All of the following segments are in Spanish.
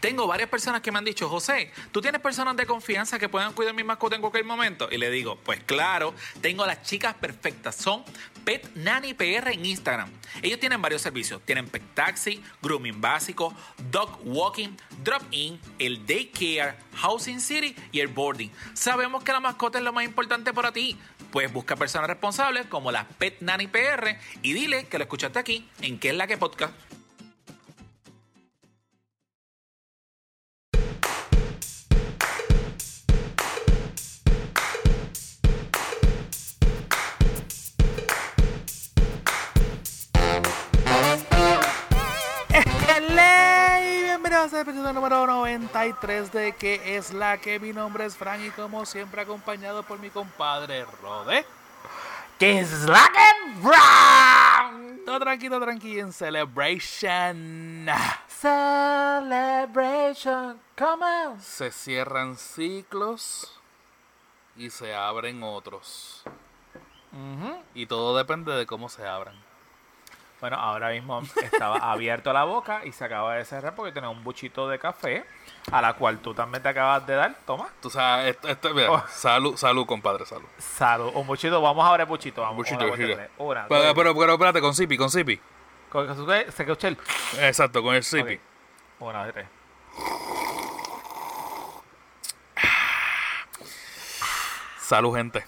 Tengo varias personas que me han dicho, José, ¿tú tienes personas de confianza que puedan cuidar mi mascota en cualquier momento? Y le digo, pues claro, tengo las chicas perfectas. Son Pet Nanny PR en Instagram. Ellos tienen varios servicios. Tienen Pet Taxi, Grooming Básico, Dog Walking, Drop In, el Daycare, Housing City y el Boarding. Sabemos que la mascota es lo más importante para ti. Pues busca personas responsables como la Pet Nanny PR y dile que lo escuchaste aquí en ¿Qué es la que podcast? Al episodio número 93 de que es la que mi nombre es Frank y como siempre acompañado por mi compadre Rode. que es la que Brown. Todo tranquilo, tranquilo en Celebration. Celebration, come on. Se cierran ciclos y se abren otros. Y todo depende de cómo se abran. Bueno, ahora mismo estaba abierto la boca y se acaba de cerrar porque tenía un buchito de café a la cual tú también te acabas de dar. Toma. Tú sabes, esto, esto- mira, Oh. salud, salud, compadre, salud. Salud. Un buchito. Vamos a abrir buchito. Vamos. Buchito, una, buchito. Una, Pero, dos, pero, pero espérate, con Zipi, con Zipi. con- Se escucha el. Exacto, con el Zipi. Ok. Una, dos, tres. Salud, gente.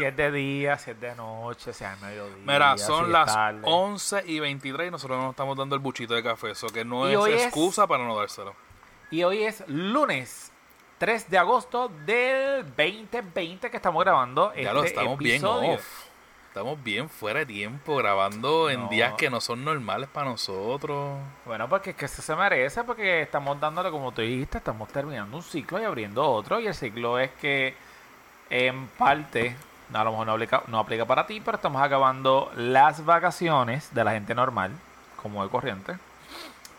Si es de día, si es de noche, si es mediodía. Mira, son las tarde. 11 y 23 y nosotros nos estamos dando el buchito de café. Eso que no es excusa para no dárselo. Y hoy es lunes 3 de agosto del 2020 que estamos grabando. Ya lo este estamos bien off. Estamos bien fuera de tiempo, grabando en días que no son normales para nosotros. Bueno, porque es que eso se merece, porque estamos dándole, como tú dijiste, estamos terminando un ciclo y abriendo otro. Y el ciclo es que, en parte, a lo mejor no aplica, no aplica para ti, pero estamos acabando las vacaciones de la gente normal, como de corriente.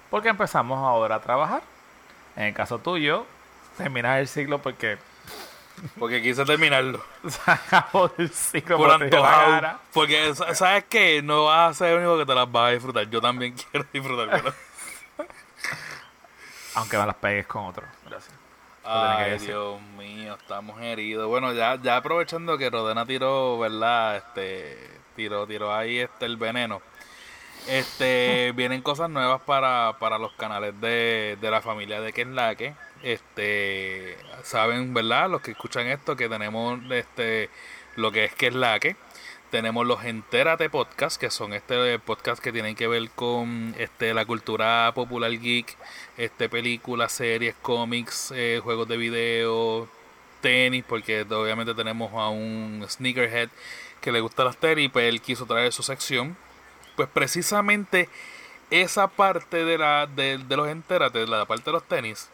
Porque empezamos ahora a trabajar. En el caso tuyo, terminas el ciclo porque Porque quise terminarlo. se acabó el ciclo Por antojado. Porque, sa- ¿sabes qué? No vas a ser el único que te las vas a disfrutar. Yo también quiero disfrutar. Aunque me las pegues con otro. Gracias. Ay. Dios mío, estamos heridos. Bueno, ya, ya aprovechando que Rodena tiró, ¿verdad? Este, tiró, tiró ahí este el veneno. Este, vienen cosas nuevas para, para los canales de, de la familia de Kenlaque. Este, saben, ¿verdad? Los que escuchan esto, que tenemos este lo que es Kenlaque. Tenemos los Entérate Podcast, que son este podcast que tienen que ver con este la cultura popular geek, este películas, series, cómics, eh, juegos de video, tenis, porque obviamente tenemos a un sneakerhead que le gusta las tenis, pues él quiso traer su sección. Pues precisamente esa parte de la de, de los Entérate, la parte de los tenis,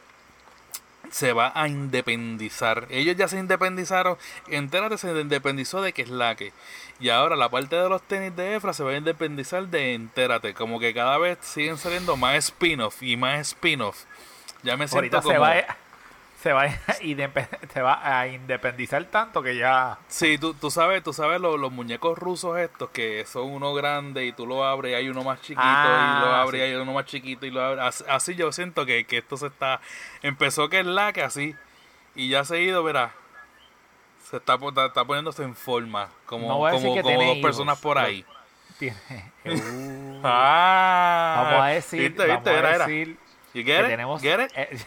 se va a independizar. Ellos ya se independizaron. Entérate se independizó de que es la que. Y ahora la parte de los tenis de Efra se va a independizar de Entérate. Como que cada vez siguen saliendo más spin-off y más spin-off. Ya me siento Ahorita como... se va, a- se, va a se va a independizar tanto que ya... Sí, tú, tú sabes, tú sabes los, los muñecos rusos estos que son uno grande y tú lo abres y hay uno más chiquito Ah, y lo abres sí. y hay uno más chiquito y lo abres. Así, así yo siento que, que esto se está... Empezó que es la que así y ya se ha ido, verá. Se está, está, poniéndose en forma como, No decir como, que como dos hijos, personas por ahí. Tiene... Uh, Ah, vamos a decir, ¿Viste, vamos viste? a Era, era. decir You que get it? tenemos... Get it? eh,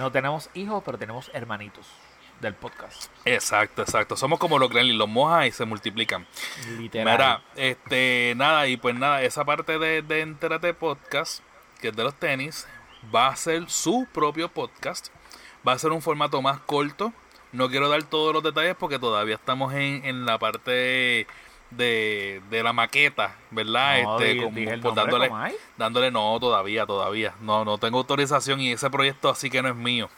no tenemos hijos, pero tenemos hermanitos del podcast. Exacto, exacto. Somos como los Gremlins, los mojas y se multiplican. Literal. Mira, este, nada, y pues nada, esa parte de, de Entérate Podcast, que es de los tenis, va a ser su propio podcast. Va a ser un formato más corto. No quiero dar todos los detalles porque todavía estamos en, en la parte de, de la maqueta, ¿verdad? No, este, como- dije pues, dándole, ¿cómo hay? dándole, no, todavía, todavía. No, no tengo autorización y ese proyecto así que no es mío.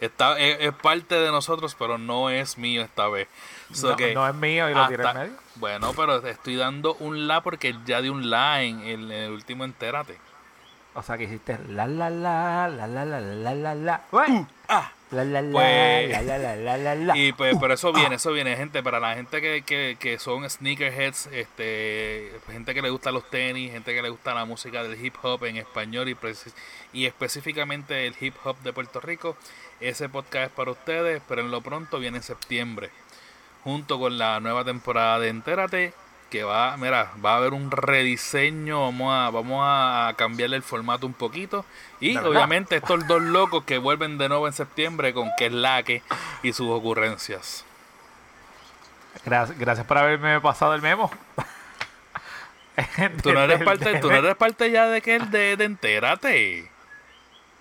Está, es, es parte de nosotros, pero no es mío esta vez. So no, que no es mío y lo tiré en medio. Bueno, pero estoy dando un la porque ya di un la en el, en el último entérate. O sea que hiciste la la la la la la la la la. Ué, Ah, La, la, Pues- la. Y pues, pero eso viene, eso viene, gente, para la gente que, que, que son sneakerheads, este, gente que le gusta los tenis, gente que le gusta la música del hip hop en español y, y específicamente el hip hop de Puerto Rico, ese podcast es para ustedes, pero en lo pronto viene en septiembre, junto con la nueva temporada de Entérate, que va, mira, va a haber un rediseño, vamos a, vamos a cambiarle el formato un poquito, y obviamente estos dos locos que vuelven de nuevo en septiembre con que es laque y sus ocurrencias. Gracias, gracias por haberme pasado el memo. Tú no eres parte, tú no eres parte ya de que el de, de entérate.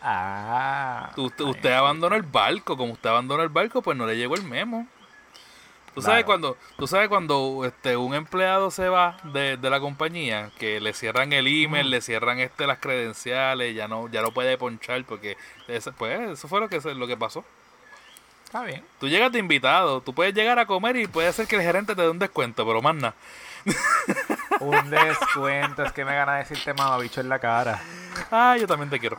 Ah. Usted, usted abandonó el barco, como usted abandonó el barco, pues no le llegó el memo. Tú sabes Claro. cuando, tú sabes cuando este un empleado se va de, de la compañía, que le cierran el email, le cierran este las credenciales, ya no, ya no puede ponchar porque ese- pues eso fue lo que lo que pasó. Está bien. Tú llegas de invitado, tú puedes llegar a comer y puede ser que el gerente te dé un descuento, pero más nada. Un descuento. es que me gana decirte mamabicho en la cara. Ah, yo también te quiero.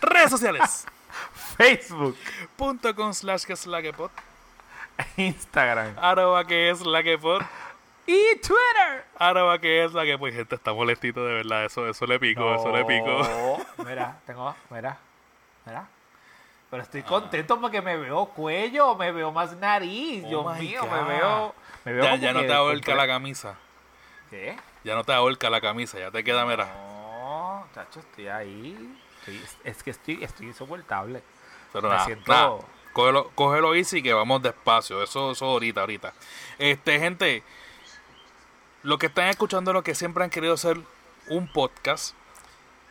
Redes sociales. Facebook. punto com slash que es la que pod. Instagram. Arroba que es la que pod. Y Twitter. Arroba que es la que pod. Gente, está molestito de verdad. Eso, eso le pico, eso le pico. No, Mira, tengo, mira, mira. Pero estoy contento porque me veo cuello, me veo más nariz. Oh Dios mío, God. me veo. Me veo Ya, ya no te ahorca la camisa. ¿Qué? Ya no te ahorca la camisa. Ya te queda, mira. No, chacho, estoy ahí. Estoy- es que estoy, estoy insoportable. Pero Me nada, siento- nada. Cógelo, cógelo easy que vamos despacio. Eso, eso ahorita, ahorita. Este, gente, lo que están escuchando, lo que siempre han querido hacer un podcast,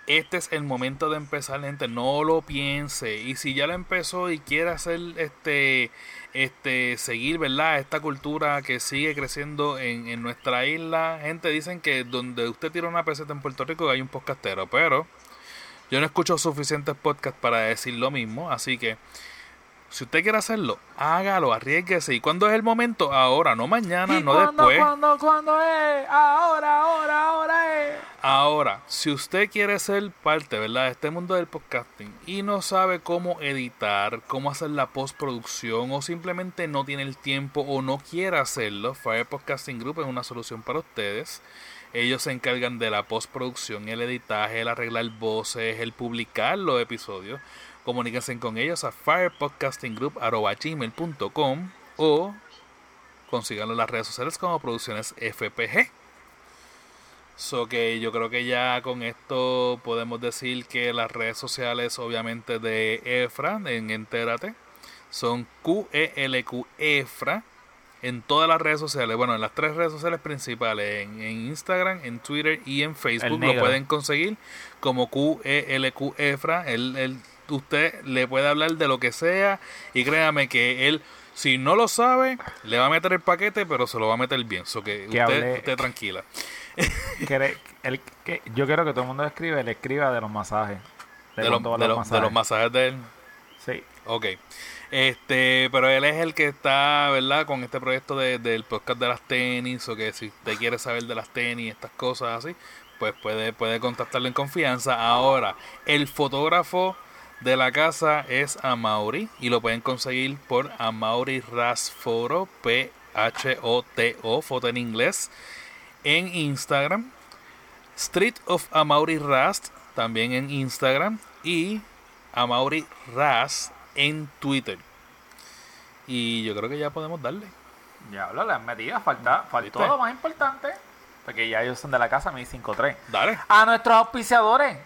este es el momento de empezar, gente. No lo piense. Y si ya lo empezó y quiere hacer este, este, seguir, ¿verdad? Esta cultura que sigue creciendo en, en nuestra isla. Gente, dicen que donde usted tira una peseta en Puerto Rico hay un podcastero, pero yo no escucho suficientes podcasts para decir lo mismo, así que si usted quiere hacerlo, hágalo, arriesguese. ¿Y cuándo es el momento? Ahora, no mañana, ¿Y no cuándo, después. cuándo, cuándo es? Ahora, ahora, ahora es. Ahora, si usted quiere ser parte, ¿verdad?, de este mundo del podcasting y no sabe cómo editar, cómo hacer la postproducción o simplemente no tiene el tiempo o no quiere hacerlo, Fire Podcasting Group es una solución para ustedes. Ellos se encargan de la postproducción, el editaje, el arreglar voces, el publicar los episodios. Comuníquense con ellos a firepodcastinggroup.com o consíganlo en las redes sociales como Producciones FPG. So que yo creo que ya con esto podemos decir que las redes sociales obviamente de Efra en Entérate son QELQ Efra en todas las redes sociales, bueno, en las tres redes sociales principales, en, en Instagram, en Twitter y en Facebook lo pueden conseguir como QELQ Efra. Él, él- usted le puede hablar de lo que sea y créame que él si no lo sabe, le va a meter el paquete, pero se lo va a meter bien. So que Que usted, hable- usted tranquila. El- que- yo quiero que todo el mundo escribe, le escriba de los masajes. De, de, valen los, de los masajes de él. Sí. Ok. Este, pero él es el que está, ¿verdad? Con este proyecto de- del podcast de las tenis, o que si usted quiere saber de las tenis, estas cosas así, pues puede, puede contactarlo en confianza. Ahora, el fotógrafo de la casa es Amaury y lo pueden conseguir por Amaury Rasforo, P-H-O-T-O, foto en inglés, en Instagram. Street of Amaury Rast, también en Instagram. Y Amaury Ras en Twitter. Y yo creo que ya podemos darle. Ya hablo, las medidas, falta, faltó lo más importante. Porque ya ellos son de la casa, mi 5-3. Dale. A nuestros auspiciadores.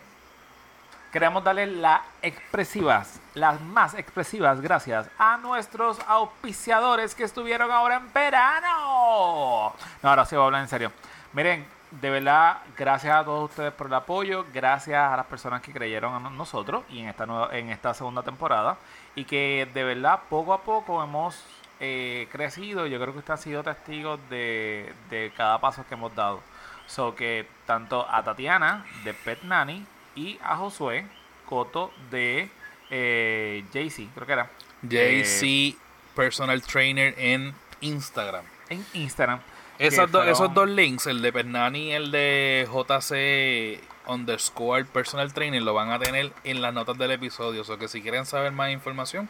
Queremos darle las expresivas, las más expresivas gracias a nuestros auspiciadores que estuvieron ahora en verano. No, ahora sí voy a hablar en serio. Miren, de verdad, gracias a todos ustedes por el apoyo, gracias a las personas que creyeron en nosotros y en esta nueva, en esta segunda temporada y que de verdad poco a poco hemos eh, crecido. Yo creo que usted ha sido testigo de, de cada paso que hemos dado. So que tanto a Tatiana de Pet Nanny y a Josué Coto de eh, JC, creo que era. Eh, JC Personal Trainer en Instagram. en Instagram. Que do- fueron- esos dos links, el de Pernani y el de JC underscore Personal Trainer, lo van a tener en las notas del episodio. O sea que si quieren saber más información,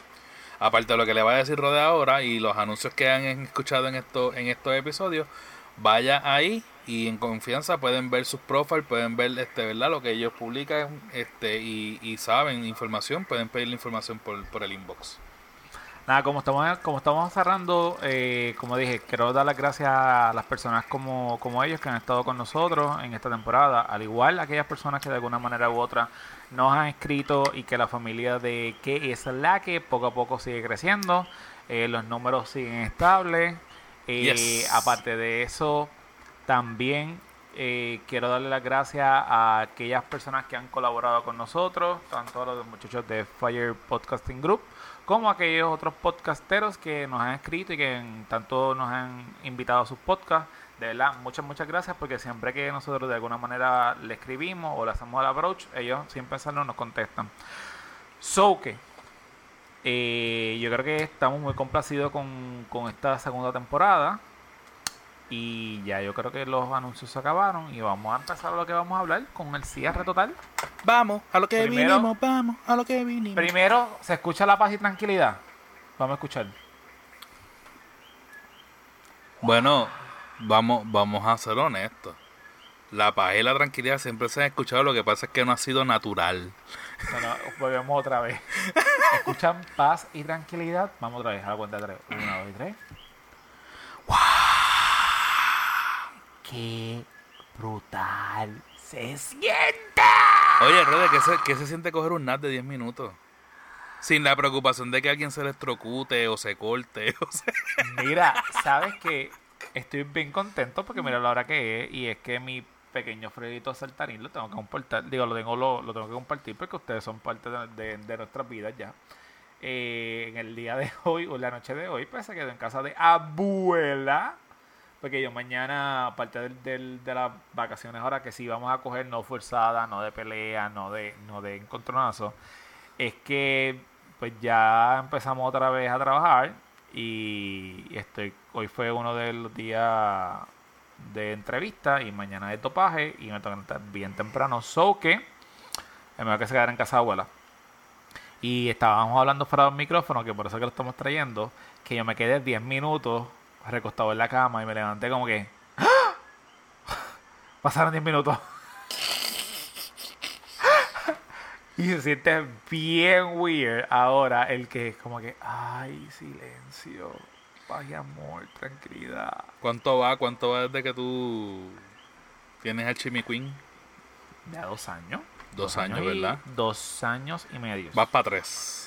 aparte de lo que le va a decir Rode ahora y los anuncios que han escuchado en, esto, en estos episodios, vaya ahí y en confianza pueden ver sus profiles, pueden ver este, ¿verdad? lo que ellos publican este, y, y saben información, pueden pedir la información por, por el inbox. Nada, como estamos, como estamos cerrando, eh, como dije, quiero dar las gracias a las personas como, como ellos que han estado con nosotros en esta temporada, al igual a aquellas personas que de alguna manera u otra nos han escrito y que la familia de que es la que poco a poco sigue creciendo, eh, los números siguen estables, eh, Yes. aparte de eso, también eh, quiero darle las gracias a aquellas personas que han colaborado con nosotros, tanto a los muchachos de Fire Podcasting Group, como a aquellos otros podcasteros que nos han escrito y que tanto nos han invitado a sus podcasts. De verdad, muchas, muchas gracias porque siempre que nosotros de alguna manera le escribimos o le hacemos el approach, ellos sin pensarlo nos contestan. So que, eh, yo creo que estamos muy complacidos con, con esta segunda temporada. Y ya yo creo que los anuncios se acabaron y vamos a empezar a lo que vamos a hablar con el cierre total. Vamos, a lo que Primero- vinimos, vamos, a lo que vinimos. Primero, se escucha la paz y tranquilidad. Vamos a escuchar. Bueno, vamos, vamos a ser honestos. La paz y la tranquilidad siempre se han escuchado, lo que pasa es que no ha sido natural. Bueno, volvemos otra vez. ¿Escuchan paz y tranquilidad? Vamos otra vez, a la cuenta de tres. Una, dos y tres. ¡Qué brutal se siente! Oye, Rode, ¿qué se, qué se siente coger un nap de 10 minutos? Sin la preocupación de que alguien se electrocute o se corte. O sea, Mira, ¿sabes que Estoy bien contento porque mira la hora que es y es que mi pequeño Fredito saltarín lo tengo que compartir, digo, lo tengo, lo, lo tengo que compartir porque ustedes son parte de, de- de nuestras vidas ya. Eh, en el día de hoy o la noche de hoy, pues se quedó en casa de abuela. Porque yo mañana, aparte del, del- de las vacaciones ahora que sí vamos a coger no forzada, no de pelea, no de, no de encontronazo, es que pues ya empezamos otra vez a trabajar y estoy hoy fue uno de los días de entrevista y mañana de topaje y me que estar bien temprano, so que es mejor que se quedara en casa de abuela. Y estábamos hablando fuera del micrófono, que por eso que lo estamos trayendo, que yo me quedé 10 minutos recostado en la cama y me levanté como que... ¡Ah! Pasaron 10 minutos. y se siente bien weird ahora el que es como que, ay, silencio, paz y amor, tranquilidad. ¿Cuánto va? ¿Cuánto va desde que tú tienes al Chimmy Queen? Ya dos años. Dos años, y- ¿verdad? Dos años y medio. Vas para tres.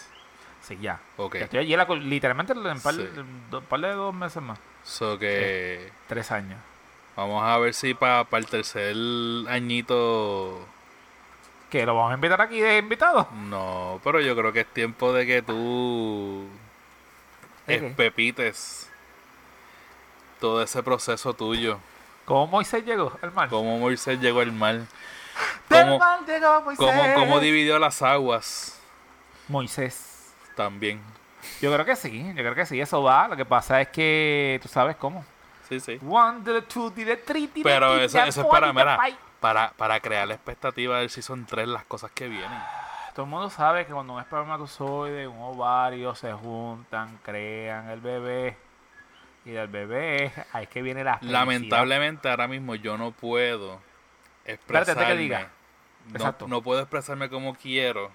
Sí, ya. Ok. Estoy allí la literalmente en un par, Sí. do- par de dos meses más. So que Tres años. vamos a ver si para el tercer añito... Que lo vamos a invitar aquí de invitado. No, pero yo creo que es tiempo de que tú ¿De qué? espepites todo ese proceso tuyo. ¿Cómo Moisés llegó al mar? Cómo Moisés llegó al mar. Del Cómo, mar llegó Moisés. cómo, cómo dividió las aguas Moisés. También. Yo creo que sí, yo creo que sí, eso va. Lo que pasa es que tú sabes cómo. Sí, sí. One, the two, the three, the Pero eso, eso es para, mira, para, para crear la expectativa del Season 3, las cosas que vienen. Todo el mundo sabe que cuando un espermatozoide, un ovario se juntan, crean el bebé. Y del bebé, ahí es que viene la. Lamentablemente ahora mismo yo no puedo Espérate, expresarme. antes que diga. No, Exacto. no puedo expresarme como quiero.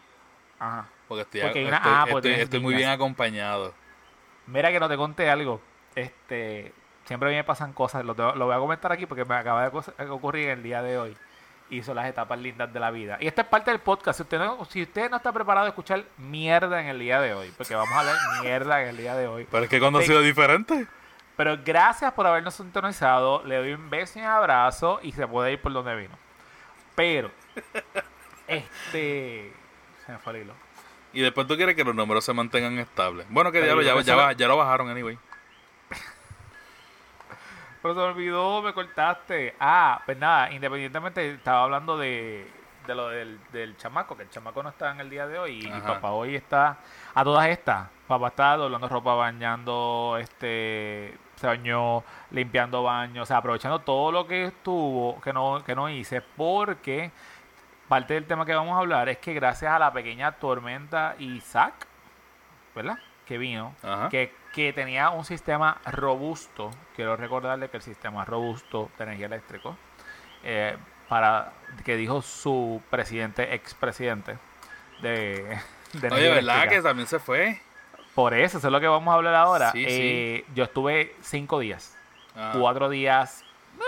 Ajá. Porque estoy, Porque una- estoy, ah, estoy- estoy muy bien acompañado. Mira que no te conté algo. Este, siempre a mí me pasan cosas. Lo, voy a comentar aquí porque me acaba de ocurrir el día de hoy. Y son las etapas lindas de la vida. Y esta es parte del podcast. Si usted no, si usted no está preparado a escuchar mierda en el día de hoy, porque vamos a hablar mierda en el día de hoy. Pero es que cuando ha sido diferente. Pero gracias por habernos sintonizado. Le doy un beso y un abrazo y se puede ir por donde vino. Pero, este. Se me fue el hilo. Y después tú quieres que los números se mantengan estables. Bueno, que ya, que ya, ba- ya lo bajaron, anyway. Pero se me olvidó, me cortaste. Ah, pues nada, independientemente, estaba hablando de, de lo del, del chamaco, que el chamaco no está en el día de hoy. Y Ajá. papá hoy está a todas estas. Papá está doblando ropa, bañando, este, se bañó, limpiando baños, o sea, aprovechando todo lo que estuvo, que no, que no hice, porque parte del tema que vamos a hablar es que gracias a la pequeña tormenta Isaac, ¿verdad? que vino, Ajá. que, que tenía un sistema robusto, quiero recordarle que el sistema robusto de energía eléctrica, eh, para que dijo su presidente, expresidente de, de energía Oye, ¿verdad eléctrica. que también se fue? Por eso, eso es lo que vamos a hablar ahora. Sí, Eh, Yo estuve cinco días, Ah, cuatro días, eh,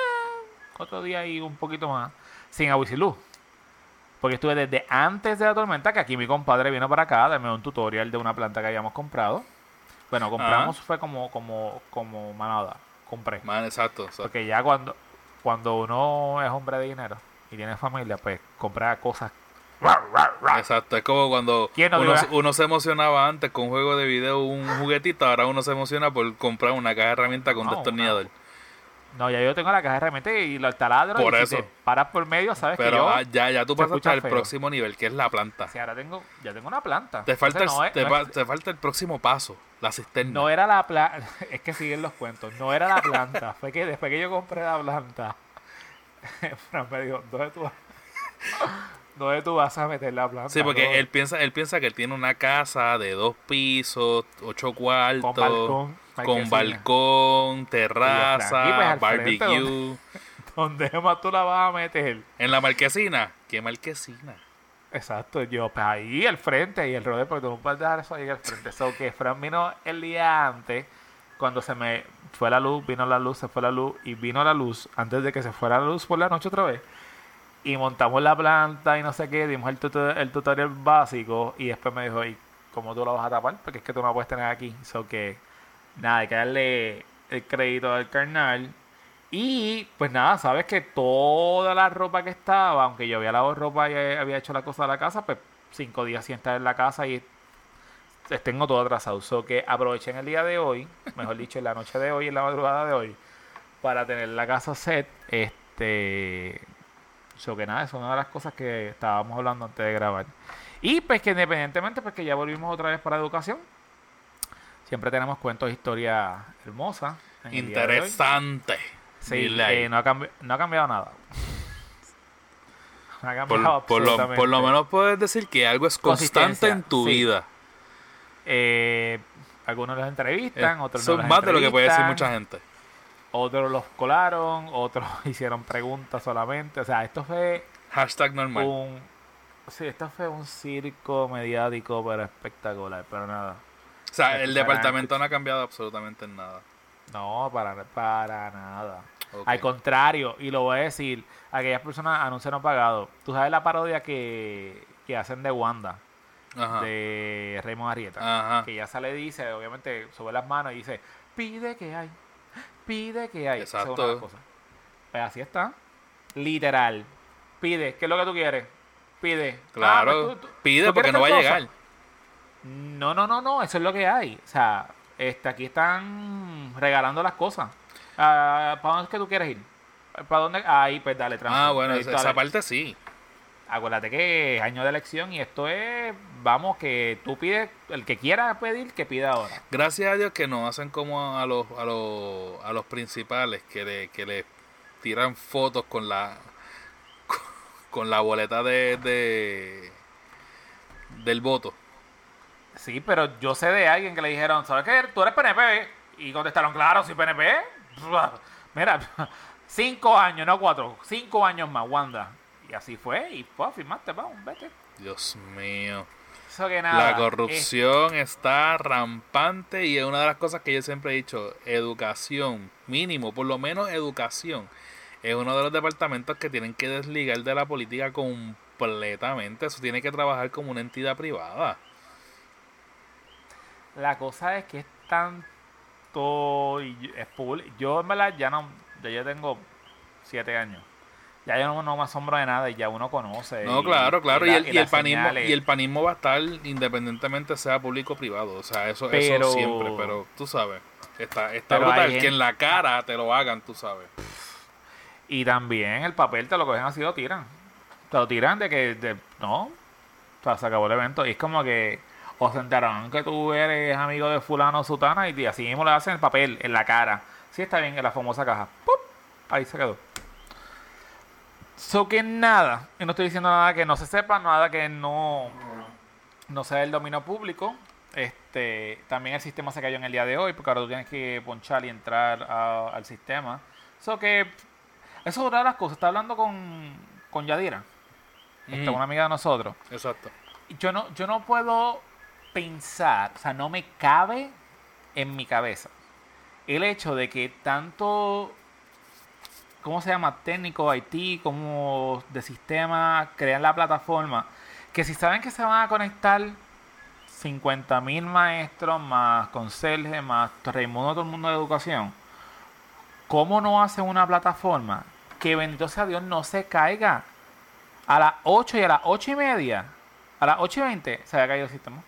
cuatro días y un poquito más, sin agua y sin luz. Porque estuve desde antes de la tormenta, que aquí mi compadre vino para acá a darme un tutorial de una planta que habíamos comprado. Bueno, compramos fue como, como, como manada. Compré. Man, exacto, exacto. Porque ya cuando, cuando uno es hombre de dinero y tiene familia, pues compra cosas. Exacto, es como cuando ¿Quién no uno, uno se emocionaba antes con un juego de video, un juguetito, ahora uno se emociona por comprar una caja de herramientas con No, destornillador. No, ya yo tengo la caja de herramientas y lo taladro. Por y si eso. te paras por medio, sabes que Pero yo. ah, ya, ya tú pasas al próximo nivel, que es la planta. Si ahora tengo, ya tengo una planta. Te falta, el, Entonces, no es- te, no pa- es- te falta el próximo paso, la cisterna. No era la planta, es que siguen los cuentos, no era la planta, fue que después que yo compré la planta, Fran me dijo, ¿dónde tú, vas- ¿dónde tú vas a meter la planta? Sí, porque él piensa, él piensa que él tiene una casa de dos pisos, ocho cuartos, Con balcón, con balcón, terraza, pues frente, barbecue. ¿Dónde más tú la vas a meter? En la marquesina, ¿qué marquesina? Exacto, yo, pues ahí al frente y el rodeo, porque tú no puedes dejar eso ahí al frente. So que Fran vino el día antes, cuando se me fue la luz, vino la luz, se fue la luz y vino la luz antes de que se fuera la luz por la noche otra vez. Y montamos la planta y no sé qué, dimos el, tuto- el tutorial básico y después me dijo, ¿y cómo tú lo vas a tapar? Porque es que tú no la puedes tener aquí. So que, nada, hay que darle el crédito al carnal. Y pues nada, sabes que toda la ropa que estaba, aunque yo había lavado ropa y eh, había hecho la cosa de la casa, pues cinco días sin estar en la casa y tengo todo atrasado. So que aproveché en el día de hoy, mejor dicho, en la noche de hoy, en la madrugada de hoy, para tener la casa set. Este. So que nada, es una de las cosas que estábamos hablando antes de grabar. Y pues que independientemente, pues que ya volvimos otra vez para educación. Siempre tenemos cuentos de hoy. Interesante. Sí, eh, no, ha cambi- no ha cambiado nada. No ha cambiado por, por lo, absolutamente. por lo menos puedes decir que algo es constante en tu sí. vida. Eh, algunos los entrevistan, Eh, otros Son no los más de lo que puede decir mucha gente. Otros los colaron, otros hicieron preguntas solamente. O sea, esto fue Hashtag normal. un... Sí, esto fue un circo mediático, pero espectacular. Pero nada. O sea, el para- departamento no ha cambiado absolutamente en nada. No, para, para nada. Al contrario, y lo voy a decir, aquellas personas anuncios no pagados. Tú sabes la parodia que, que hacen de Wanda, Ajá. de Raymond Arrieta. Ajá. Que ya sale y dice, obviamente, sube las manos y dice, pide que hay, pide que hay. Exacto. cosas. Pues así está. Literal. Pide, ¿qué es lo que tú quieres? Pide. Ah, Claro. pues tú- tú- Pide ¿tú porque no va a cosa? llegar. No, no, no, no, eso es lo que hay. O sea, este, aquí están regalando las cosas. Ah, ¿Para dónde es que tú quieres ir? ¿Para dónde? Ahí, pues dale, tranquilo. Ah, bueno, esa, parte sí. Acuérdate que es año de elección y esto es, vamos, que tú pides, el que quiera pedir, que pida ahora. Gracias a Dios que no hacen como a los, a los, a los principales que le, que le tiran fotos con la con la boleta de, de del voto. Sí, pero yo sé de alguien que le dijeron, ¿sabes qué? Tú eres PNP. Y contestaron, claro, soy PNP. Mira, cinco años, no cuatro, cinco años más, Wanda. Y así fue, y pues firmaste, vamos, vete. Dios mío. Eso que nada. La corrupción está rampante y es una de las cosas que yo siempre he dicho, educación, mínimo, por lo menos educación, es uno de los departamentos que tienen que desligar de la política completamente, eso tiene que trabajar como una entidad privada. La cosa es que es tanto. y Es público. Yo, en verdad, ya no. Ya yo tengo siete años. Ya yo no, no me asombro de nada y ya uno conoce. No, y- claro, claro, y, la- el, y el panismo señales. y el panismo va a estar independientemente sea público o privado, o sea, eso, eso siempre, pero tú sabes, está, está brutal que gente- en la cara te lo hagan, tú sabes. Y también el papel te lo cogen así lo tiran. Te lo tiran de que. de- no. O sea, se acabó el evento. Y es como que. O se enteraron que tú eres amigo de Fulano o Sutana y así mismo le hacen el papel en la cara. Sí, está bien, en la famosa caja. ¡Pup! Ahí se quedó. So que nada. Y no estoy diciendo nada que no se sepa, nada que no. No sea el dominio público. Este. También el sistema se cayó en el día de hoy porque ahora tú tienes que ponchar y entrar a- al sistema. Eso que eso es otra de las cosas. Está hablando con, con Yadira, esta, Ujú. una amiga de nosotros. Exacto. Yo no, yo no puedo pensar, o sea, no me cabe en mi cabeza el hecho de que tanto, ¿cómo se llama? Técnico, IT, como de sistema, crean la plataforma, que si saben que se van a conectar 50 mil maestros, más conserje, más Raimundo, todo el mundo de educación, ¿cómo no hacen una plataforma que bendito sea Dios no se caiga? A las 8 y a las 8 y media, a las 8 y 20 se había caído el sistema.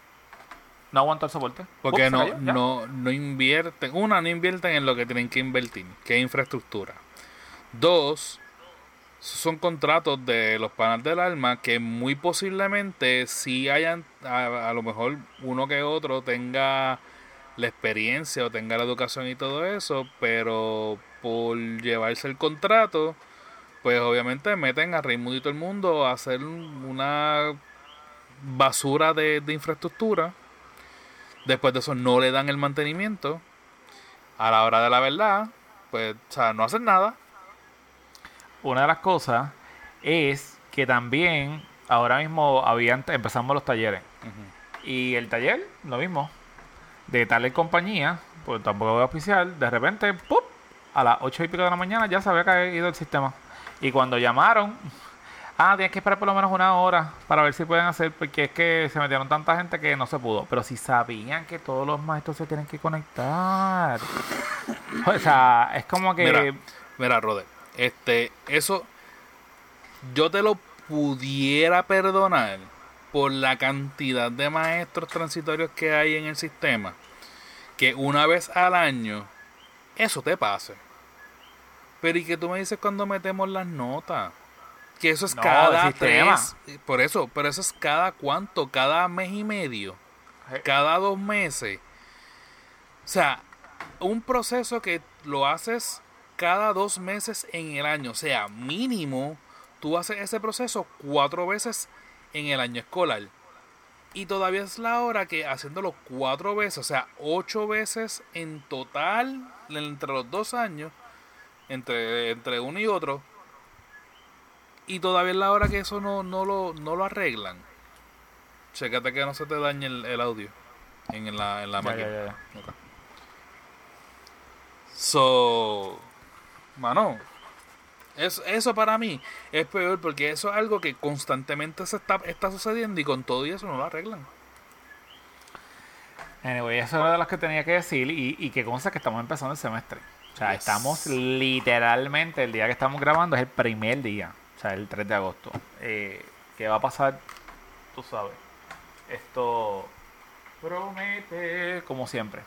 No aguantó el soporte. Porque Ups, no, cayó, no, no invierten, una, no invierten en lo que tienen que invertir, que es infraestructura. Dos, son contratos de los panas del alma que muy posiblemente si hayan, a, a lo mejor uno que otro tenga la experiencia o tenga la educación y todo eso, pero por llevarse el contrato, pues obviamente meten a Raimundo y todo el mundo a hacer una basura de, de infraestructura. Después de eso no le dan el mantenimiento. A la hora de la verdad, pues, o sea, no hacen nada. Una de las cosas es que también ahora mismo habían, empezamos los talleres. Y el taller, lo mismo. De tal compañía, pues tampoco voy a oficiar, de repente, ¡pup! a las 8 y pico de la mañana ya se había caído el sistema. Y cuando llamaron, ah, tienes que esperar por lo menos una hora para ver si pueden hacer, porque es que se metieron tanta gente que no se pudo. Pero si sabían que todos los maestros se tienen que conectar. O sea, es como que... Mira, mira, Roder, este, eso yo te lo pudiera perdonar por la cantidad de maestros transitorios que hay en el sistema. Que una vez al año eso te pase. Pero y que tú me dices cuando metemos las notas. Que eso es No, cada tres. Por eso, pero eso es cada cuánto, cada mes y medio. Eh. Cada dos meses. O sea, un proceso que lo haces cada dos meses en el año. O sea, mínimo, tú haces ese proceso cuatro veces en el año escolar. Y todavía es la hora que haciéndolo cuatro veces, o sea, ocho veces en total entre los dos años, entre, entre uno y otro. Y todavía es la hora que eso no, no, lo, no lo arreglan. Chécate que no se te dañe el, el audio en la, en la Ya, máquina. ya, ya. Ok. So, mano, eso, eso para mí es peor porque eso es algo que constantemente se está, está sucediendo y con todo y eso no lo arreglan. Anyway, eso era de las que tenía que decir y, y que consta que estamos empezando el semestre. O sea, Yes. estamos literalmente, el día que estamos grabando es el primer día, el 3 de agosto. Eh, ¿Qué va a pasar? Tú sabes. Esto promete, como siempre.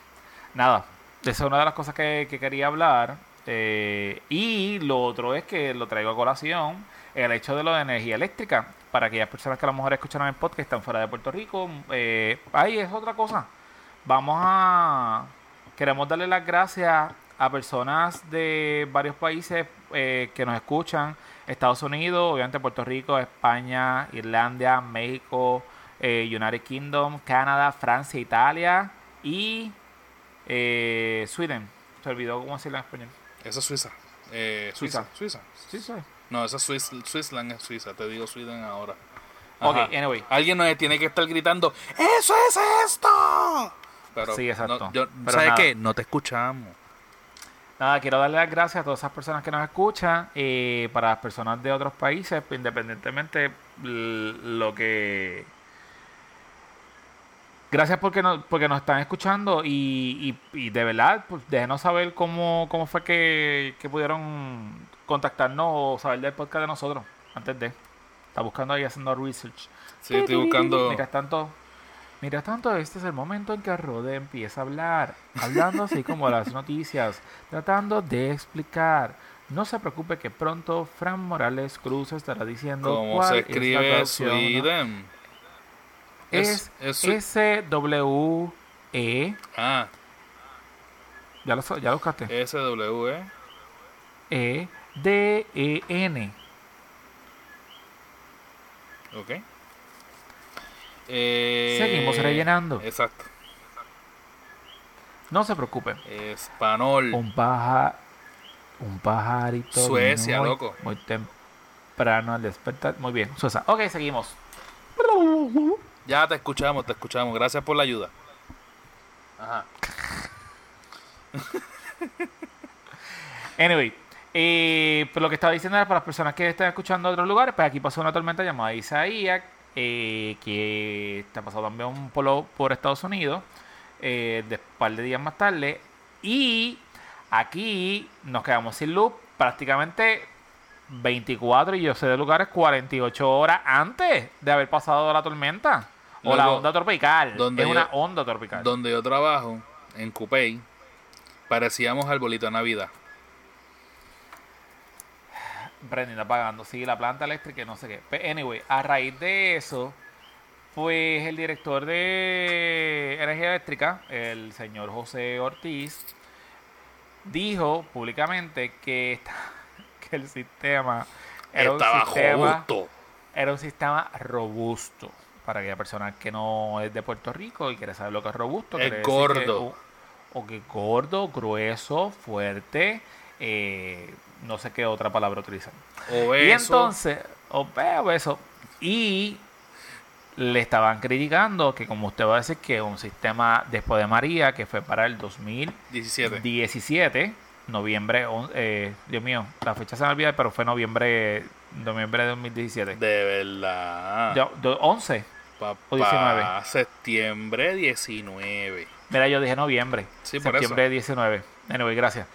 Nada, esa es una de las cosas que, que quería hablar. eh, y lo otro es que lo traigo a colación, el hecho de lo de energía eléctrica. Para aquellas personas que a lo mejor escucharon el podcast, están fuera de Puerto Rico. Eh, ahí es otra cosa. Vamos a... Queremos darle las gracias a personas de varios países eh, que nos escuchan. Estados Unidos, obviamente Puerto Rico, España, Irlanda, México, eh, United Kingdom, Canadá, Francia, Italia y eh, Sweden. Se olvidó cómo decirlo en español. Esa es Suiza. Eh, Suiza. Suiza. Sí. No, esa es Swiss, Swissland es Suiza. Te digo Sweden ahora. Ok, Ajá. anyway. Alguien nos tiene que estar gritando, ¡Eso es esto! Pero, Sí, exacto. no, yo- Pero ¿Sabes nada. qué? No te escuchamos. Nada, quiero darle las gracias a todas esas personas que nos escuchan. eh, para las personas de otros países, pues, independientemente lo que. Gracias porque nos, porque nos están escuchando y, y, y de verdad, pues déjenos saber cómo, cómo fue que, que pudieron contactarnos o saber del podcast de nosotros antes de. Está buscando ahí haciendo research. Sí, estoy buscando. Mientras tanto, mientras tanto, este es el momento en que Rode empieza a hablar, hablando así como las noticias, tratando de explicar. No se preocupe que pronto Fran Morales Cruz estará diciendo ¿Cómo cuál se es la escribe traducción, ¿no? Sweden? Es, Es- es- S W E. Ah, Ya lo, ya lo buscaste. SW. E D E N. Ok. Eh, Seguimos rellenando. Exacto. No se preocupen. Español. Un paja, un pajarito. Suecia, muy- loco. Muy temprano al despertar. Muy bien, Suecia. Ok, seguimos. Ya te escuchamos, te escuchamos. Gracias por la ayuda. Ajá. Anyway, eh, pues lo que estaba diciendo era para las personas que están escuchando de otros lugares, pues aquí pasó una tormenta llamada Isaías, eh, que está pasando también un polo por Estados Unidos, eh, de par de días más tarde, y aquí nos quedamos sin luz prácticamente 24 y yo sé de lugares 48 horas antes de haber pasado la tormenta. O la onda tropical. donde es yo- una onda tropical. Donde yo trabajo, en Cupey, parecíamos arbolito de Navidad. Prendida apagando, sí, la planta eléctrica y no sé qué. Pero, anyway, a raíz de eso, pues el director de energía eléctrica, el señor José Ortiz, dijo públicamente que, esta- que el sistema era un sistema, justo. era un sistema robusto. Para aquella persona que no es de Puerto Rico y quiere saber lo que es robusto. Es decir que- gordo. o, o que gordo, grueso, fuerte, eh, no sé qué otra palabra utilizan. Obeso. Y entonces, o eso. Y le estaban criticando que, como usted va a decir, que un sistema después de María, que fue para el 17. 2017, noviembre, eh, Dios mío, la fecha se me olvida, pero fue noviembre, noviembre de 2017. De verdad. Yo- do- 11. Papá, o 19. Septiembre 19. Mira, yo dije noviembre. Sí, por septiembre 19. Anyway, gracias.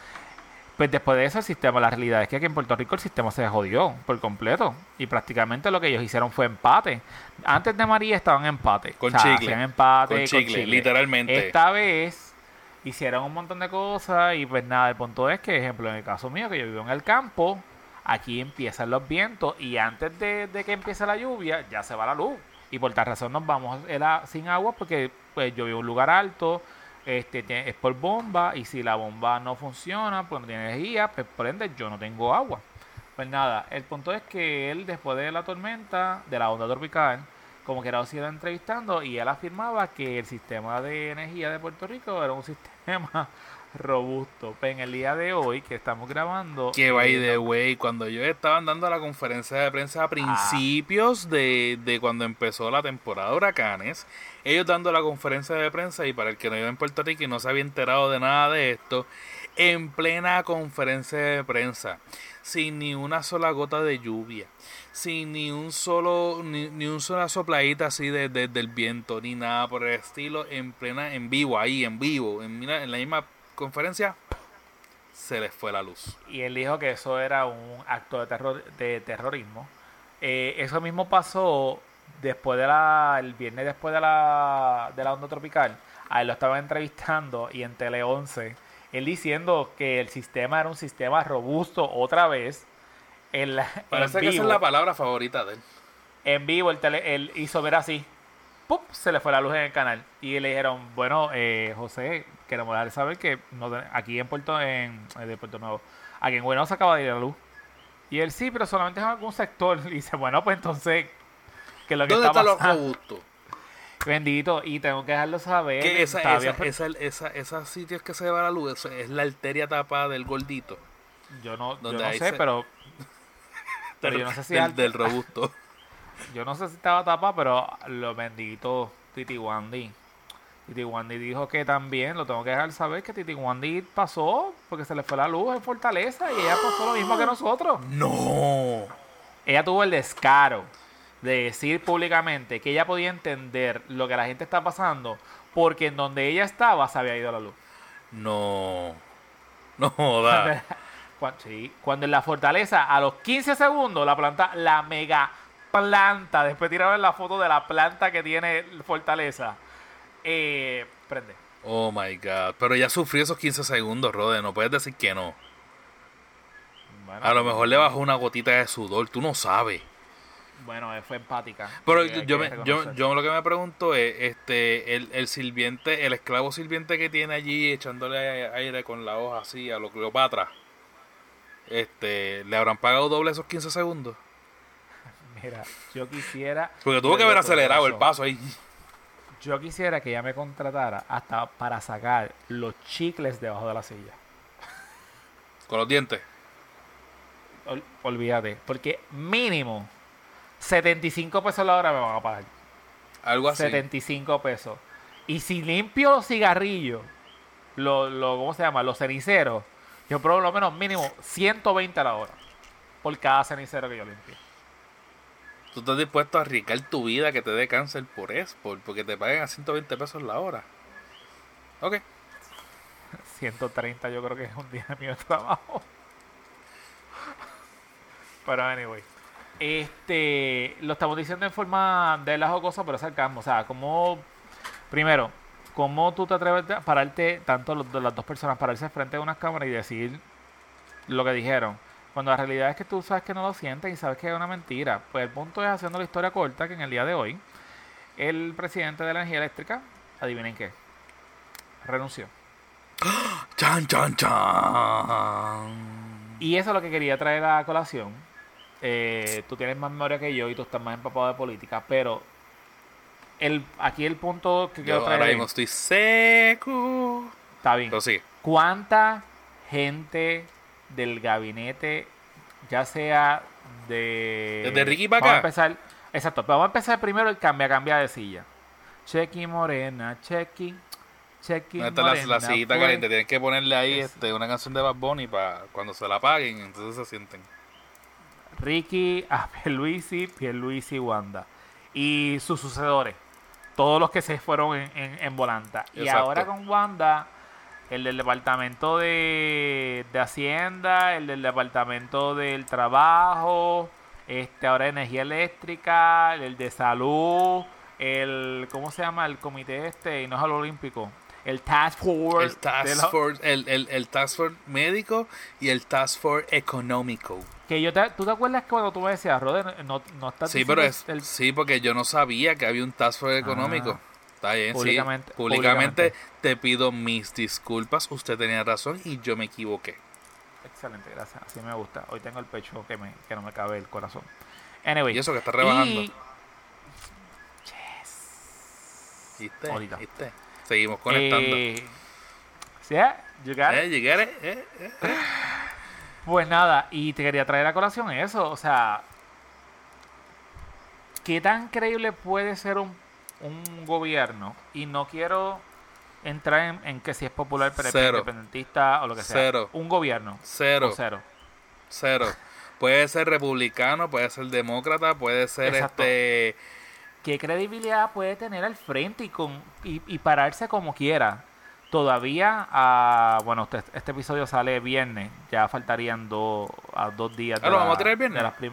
Pues después de eso, el sistema, la realidad es que aquí en Puerto Rico el sistema se jodió por completo. Y prácticamente lo que ellos hicieron fue empate. Antes de María estaban en empate. Con O sea, chicle. hacían empate. Con chicle, literalmente. Esta vez hicieron un montón de cosas y pues nada, el punto es que, ejemplo, en el caso mío, que yo vivo en el campo, aquí empiezan los vientos y antes de, de que empiece la lluvia ya se va la luz. Y por tal razón nos vamos a- sin agua porque pues yo vivo en un lugar alto, este tiene- es por bomba y si la bomba no funciona, pues no tiene energía, pues por ende yo no tengo agua. Pues nada, el punto es que él después de la tormenta, de la onda tropical, como que era sido entrevistando y él afirmaba que el sistema de energía de Puerto Rico era un sistema robusto. Pues en el día de hoy que estamos grabando... Que by eh, the way, cuando ellos estaban dando la conferencia de prensa a principios de, de cuando empezó la temporada de huracanes, ellos dando la conferencia de prensa y para el que no vive en Puerto Rico y no se había enterado de nada de esto, en plena conferencia de prensa, sin ni una sola gota de lluvia, sin ni un solo, ni, ni un sola sopladita así de, de- del viento, ni nada por el estilo, en plena, en vivo, ahí, en vivo, en la misma conferencia, se les fue la luz. y él dijo que eso era un acto de, terror, de terrorismo. Eh, eso mismo pasó después de la, el viernes después de la, de la onda tropical. A él lo estaban entrevistando y en Tele 11, él diciendo que el sistema era un sistema robusto otra vez. En, la, en Parece que esa es la palabra favorita de él. en vivo, el tele, él hizo ver así. ¡Pup! Se le fue la luz en el canal. Y le dijeron, bueno, eh, José, queremos dejar saber que no aquí en Puerto, en, eh, de Puerto Nuevo, aquí en Buenos se acaba de ir la luz. Y él sí, pero solamente en algún sector. Y dice, bueno, pues entonces, ¿qué es lo que ¿Dónde está los robustos? Bendito, y tengo que dejarlo saber. Que esa, Está esa, esa, esa, esas sitios que se va la luz, es la arteria tapada del gordito. yo no, yo no sé, se- pero... Pero yo no sé si del, del robusto. Yo no sé si estaba tapa, pero lo bendito Titi Wandy. Titi Wandy dijo que también, lo tengo que dejar saber, que Titi Wandy pasó porque se le fue la luz en Fortaleza y ella pasó lo mismo que nosotros. no. Ella tuvo el descaro de decir públicamente que ella podía entender lo que la gente está pasando porque en donde ella estaba se había ido la luz. No. No joda. Cuando, sí, cuando en la fortaleza, a los 15 segundos, la planta, la mega planta, después tiraron la foto de la planta que tiene Fortaleza, eh, prende. Oh my god. Pero ya sufrió esos 15 segundos, Rode. No puedes decir que no. Bueno, A lo mejor le bajó una gotita de sudor. Tú no sabes. Bueno, eh, fue empática. Pero yo, me, yo, yo lo que me pregunto es, este, el, el sirviente, el esclavo sirviente que tiene allí echándole aire con la hoja así a lo Cleopatra, este, ¿le habrán pagado doble esos 15 segundos? Mira, yo quisiera... Porque tuvo que haber acelerado el paso ahí. Yo quisiera que ella me contratara hasta para sacar los chicles debajo de la silla. Con los dientes. Ol- olvídate. Porque mínimo 75 pesos la hora me van a pagar. Algo así. 75 pesos. Y si limpio los cigarrillos, lo, lo, ¿cómo se llama? Los ceniceros, yo por lo menos mínimo 120 a la hora. Por cada cenicero que yo limpie. Tú estás dispuesto a arriesgar tu vida que te dé cáncer por eso, por, porque te paguen a 120 pesos la hora. Ok. 130 yo creo que es un día mío de trabajo. Pero anyway. Este, lo estamos diciendo en forma de las cosas, pero es sarcasmo. O sea, como, primero, ¿cómo tú te atreves a pararte, tanto los- las dos personas, pararse frente a unas cámaras y decir lo que dijeron? Cuando la realidad es que tú sabes que no lo sientes y sabes que es una mentira. Pues el punto es, haciendo la historia corta, que en el día de hoy, el presidente de la energía eléctrica, adivinen qué, renunció. Chan, chan, chan. Y eso es lo que quería traer a colación. Eh, tú tienes más memoria que yo y tú estás más empapado de política, pero el, aquí el punto que quiero Yo traer ahora mismo estoy seco. está bien. Pero sí. ¿Cuánta gente del gabinete, ya sea de... Desde Ricky pa' Vamos a acá. empezar, exacto, pero vamos a empezar primero el cambia, cambia de silla. Chequi Morena, Chequi, Chequi ¿Dónde está la, Morena. la sillita fue- caliente? Tienen que ponerle ahí Es- este, una canción de Bad Bunny para cuando se la paguen, entonces se sienten. Ricky, a Pierluisi, Pierluisi y Wanda. Y sus sucedores. Todos los que se fueron en, en, en volanta. Y ahora con Wanda, el del Departamento de, de Hacienda, el del Departamento del Trabajo, este ahora Energía Eléctrica, el de Salud, el, ¿cómo se llama? El comité este, y no es el olímpico. El Task Force. El task, force, el, el, el task force médico y el task force económico. Que yo te, ¿Tú te acuerdas que cuando tú me decías, Roder, no, no estás Sí, pero es, el- sí, porque yo no sabía que había un task force económico. Ah. Está bien, Públicamente- sí. Públicamente, públicamente. te pido mis disculpas. Usted tenía razón y yo me equivoqué. Excelente, gracias. Así me gusta. Hoy tengo el pecho que, me, que no me cabe el corazón. Anyway. Y eso que está rebajando. y- ¿Viste? Ahorita. ¿Viste? Seguimos conectando. eh, ¿sí? eh? You got it? Eh, eh, eh, eh. Pues nada, y te quería traer a colación eso. O sea, ¿qué tan creíble puede ser un, un gobierno? Y no quiero entrar en, en que si es popular, pero Cero. independentista o lo que sea. Cero. Un gobierno. Cero. Cero. Cero. Puede ser republicano, puede ser demócrata, puede ser Exacto. este. ¿Qué credibilidad puede tener al frente y, con, y, y pararse como quiera? Todavía, ah, bueno, este, este episodio sale viernes, ya faltarían dos a dos días. Ah, ¿lo vamos a tirar el viernes? de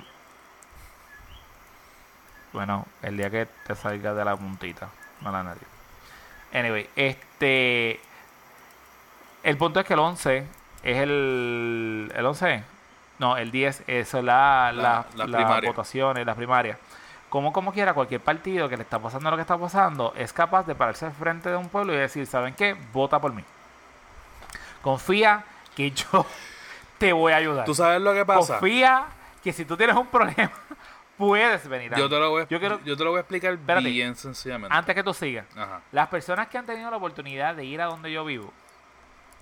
bueno, el día que te salga de la puntita, no la nadie. Anyway, este. El punto es que el 11 es el. ¿El 11? No, el 10 eso es la, La- la- la las votaciones, las primarias. Como como quiera, cualquier partido que le está pasando lo que está pasando es capaz de pararse al frente de un pueblo y decir, ¿saben qué? Vota por mí. Confía que yo te voy a ayudar. ¿Tú sabes lo que pasa? Confía que si tú tienes un problema, puedes venir a Yo te, lo voy a, Yo quiero- yo te lo voy a explicar Espérate. bien sencillamente. Antes que tú sigas, Ajá. las personas que han tenido la oportunidad de ir a donde yo vivo,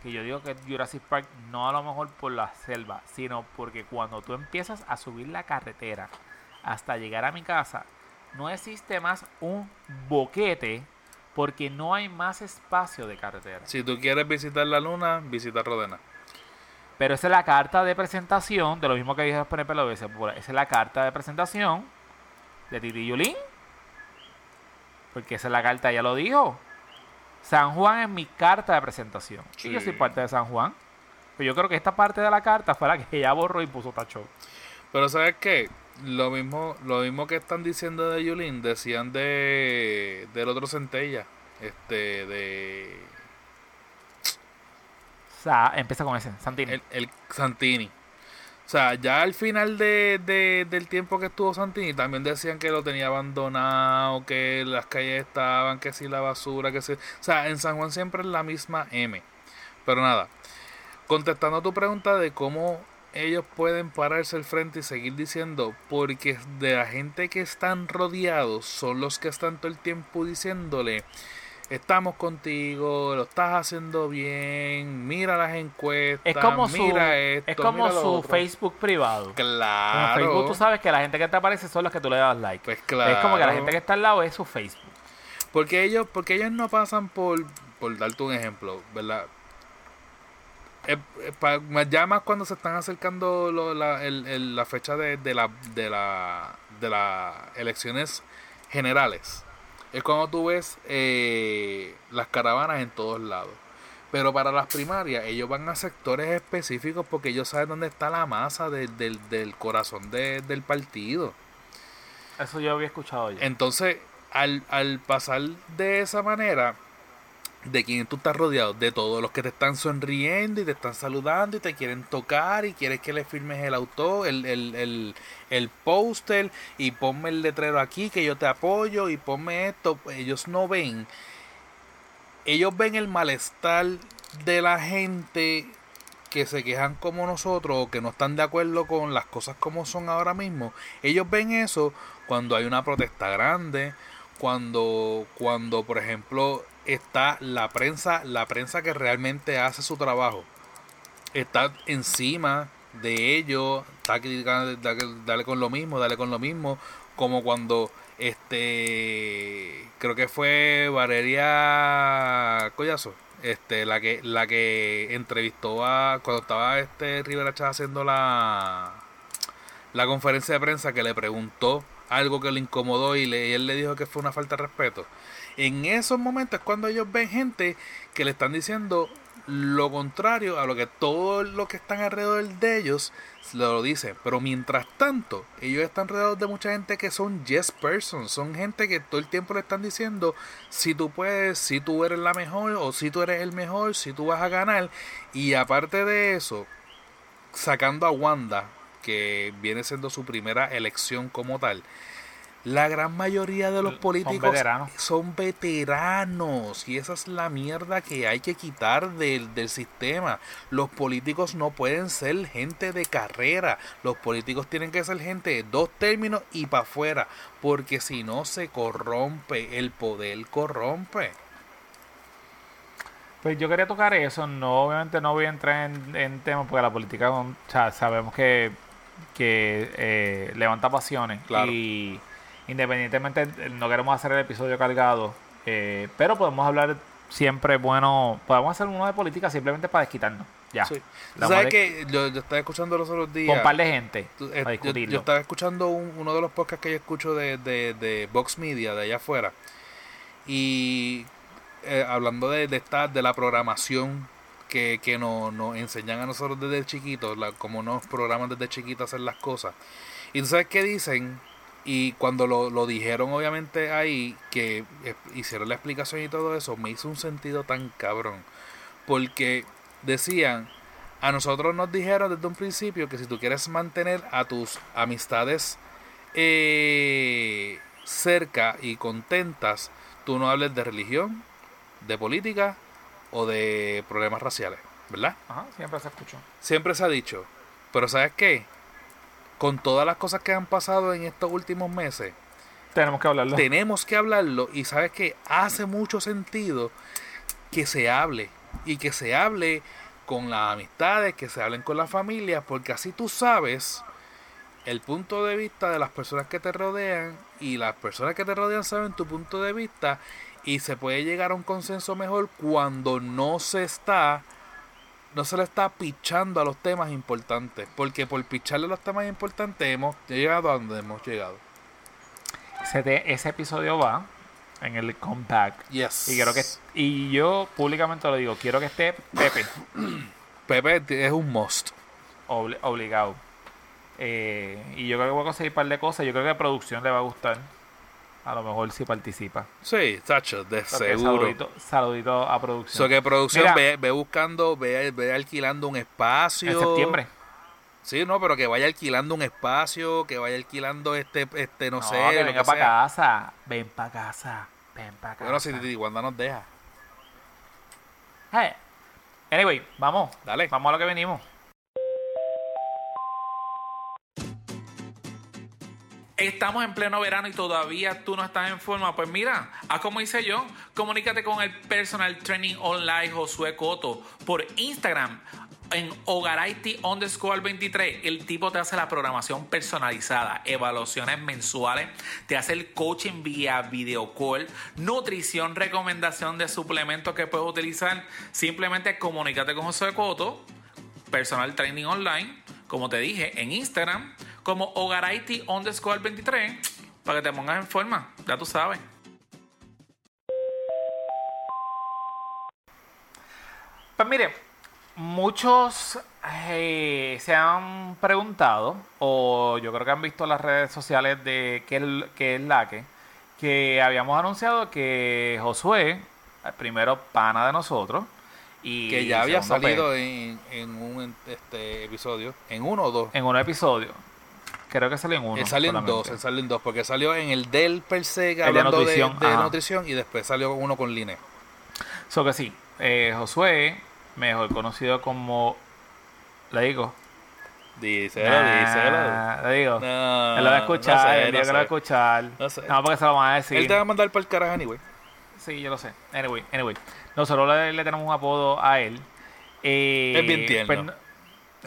que yo digo que es Jurassic Park no a lo mejor por la selva, sino porque cuando tú empiezas a subir la carretera hasta llegar a mi casa, no existe más un boquete porque no hay más espacio de carretera. Si tú quieres visitar la luna, visita Rodena. Pero esa es la carta de presentación, de lo mismo que dije por- esa es la carta de presentación de Titi Yulín. Porque esa es la carta, ya lo dijo. San Juan es mi carta de presentación. Y yo Sí. soy parte de San Juan. Pero yo creo que esta parte de la carta fue la que ella borró y puso tacho. Pero ¿sabes qué? Lo mismo, lo mismo que están diciendo de Yulín, decían de del otro centella. Este, de O sea, empieza con ese, Santini. el, el Santini. O sea, ya al final de, de- del tiempo que estuvo Santini, también decían que lo tenía abandonado, que las calles estaban, que si la basura, que si... O sea, en San Juan siempre es la misma M. Pero nada, contestando a tu pregunta de cómo ellos pueden pararse al frente y seguir diciendo? Porque de la gente que están rodeados son los que están todo el tiempo diciéndole, estamos contigo, lo estás haciendo bien, mira las encuestas, Es como su, mira esto, es como mira su otro". Facebook privado. En Claro. Facebook tú sabes que la gente que te aparece son los que tú le das like. Pues Es como que la claro. gente que está al lado es su Facebook. Porque ellos, porque ellos no pasan por, por darte un ejemplo, ¿verdad? Eh, eh, pa- ya más cuando se están acercando lo- la, el- el- la fecha de, de la de la de las elecciones generales es cuando tú ves eh, las caravanas en todos lados pero para las primarias ellos van a sectores específicos porque ellos saben dónde está la masa de- del, del corazón de- del partido Eso yo había escuchado ya. entonces, al, al pasar de esa manera, de quien tú estás rodeado, de todos los que te están sonriendo y te están saludando y te quieren tocar y quieres que le firmes el auto, el, el, el, el póster y ponme el letrero aquí que yo te apoyo y ponme esto, ellos no ven, ellos ven el malestar de la gente que se quejan como nosotros o que no están de acuerdo con las cosas como son ahora mismo, ellos ven eso cuando hay una protesta grande, cuando cuando por ejemplo está la prensa, la prensa que realmente hace su trabajo, está encima de ellos, está criticando, dale, con lo mismo, dale con lo mismo, como cuando este creo que fue Valeria Collazo, este la que la que entrevistó a cuando estaba este Rivera Chávez haciendo la la conferencia de prensa que le preguntó algo que le incomodó y, y él le dijo que fue una falta de respeto. En esos momentos cuando ellos ven gente que le están diciendo lo contrario a lo que todo lo que están alrededor de ellos lo dicen. Pero mientras tanto, ellos están rodeados de mucha gente que son yes persons, son gente que todo el tiempo le están diciendo si tú puedes, si tú eres la mejor o si tú eres el mejor, si tú vas a ganar. Y aparte de eso, sacando a Wanda, que viene siendo su primera elección como tal, la gran mayoría de los Son políticos veteranos. son veteranos y esa es la mierda que hay que quitar del, del sistema. Los políticos no pueden ser gente de carrera, los políticos tienen que ser gente de dos términos y para afuera, porque si no se corrompe, el poder corrompe. Pues yo quería tocar eso, no obviamente no voy a entrar en, en temas porque la política, o sea, sabemos que, que eh, levanta pasiones Claro. y independientemente no queremos hacer el episodio cargado, eh, pero podemos hablar siempre, bueno, podemos hacer uno de política simplemente para desquitarnos, ya. Sí. La ¿Sabes que yo, yo estaba escuchando los otros días? Con un par de gente Tú, eh, yo, discutirlo. yo estaba escuchando un- uno de los podcasts que yo escucho de, de, de Vox Media, de allá afuera, y eh, hablando de, de, esta, de la programación que, que nos, nos enseñan a nosotros desde chiquitos, la, como nos programan desde chiquitos a hacer las cosas. Y tú sabes qué dicen, y cuando lo, lo dijeron obviamente ahí, que eh, hicieron la explicación y todo eso, me hizo un sentido tan cabrón, porque decían, a nosotros nos dijeron desde un principio que si tú quieres mantener a tus amistades eh, cerca y contentas, tú no hables de religión, de política o de problemas raciales, ¿verdad? Ajá, siempre se escuchó. Siempre se ha dicho. Pero ¿sabes qué? Con todas las cosas que han pasado en estos últimos meses, Tenemos que hablarlo. tenemos que hablarlo y sabes que hace mucho sentido que se hable y que se hable con las amistades, que se hablen con las familias, porque así tú sabes el punto de vista de las personas que te rodean y las personas que te rodean saben tu punto de vista y se puede llegar a un consenso mejor cuando no se está no se le está pichando a los temas importantes, porque por picharle a los temas importantes hemos llegado a donde hemos llegado. Ese, episodio va en el compact. Yes. Y quiero que y yo públicamente lo digo, quiero que esté Pepe Pepe es un must. obli- obligado. Eh, y yo creo que voy a conseguir un par de cosas. Yo creo que a producción le va a gustar. A lo mejor si participa. Sí, Tacho, de seguro. Saludito, saludito a producción. So que producción Mira. ve, ve buscando, ve, ve alquilando un espacio. en septiembre. Sí, no, pero que vaya alquilando un espacio, que vaya alquilando este, este no, No, sé, que venga para casa. Ven para casa. Ven para casa. Bueno, si Titi Wanda nos deja. Hey. Anyway, vamos. Dale. Vamos a lo que venimos. Estamos en pleno verano y todavía tú no estás en forma. Pues mira, haz como hice yo. Comunícate con el personal training online Josué Coto por Instagram en Hogaraiti underscore 23, el tipo te hace la programación personalizada, evaluaciones mensuales, te hace el coaching vía video call, nutrición, recomendación de suplementos que puedes utilizar. Simplemente comunícate con José Coto, personal training online, como te dije, en Instagram, como Hogaraiti underscore 23, para que te pongas en forma, ya tú sabes. Pues mire, muchos eh, se han preguntado, o yo creo que han visto las redes sociales de qué es, qué es la que, que habíamos anunciado que Josué, el primero pana de nosotros, y Que ya había salido en, en un este, episodio, en uno o dos. en un episodio. Creo que salió en uno. Él salió en solamente. dos, él salió en dos, porque salió en el del per se, de hablando de nutrición, de ajá. nutrición, y después salió uno con Line. So que sí, eh, Josué, mejor conocido como. Le digo. Díselo, Nah, Le digo. No, él lo va a escuchar, no sé, él no que lo va a sé. escuchar. No sé. No, porque se lo van a decir. Él te va a mandar para el carajo anyway. Sí, yo lo sé. Anyway, anyway. Nosotros le, le tenemos un apodo a él. Eh, Es bien tierno. pues, no-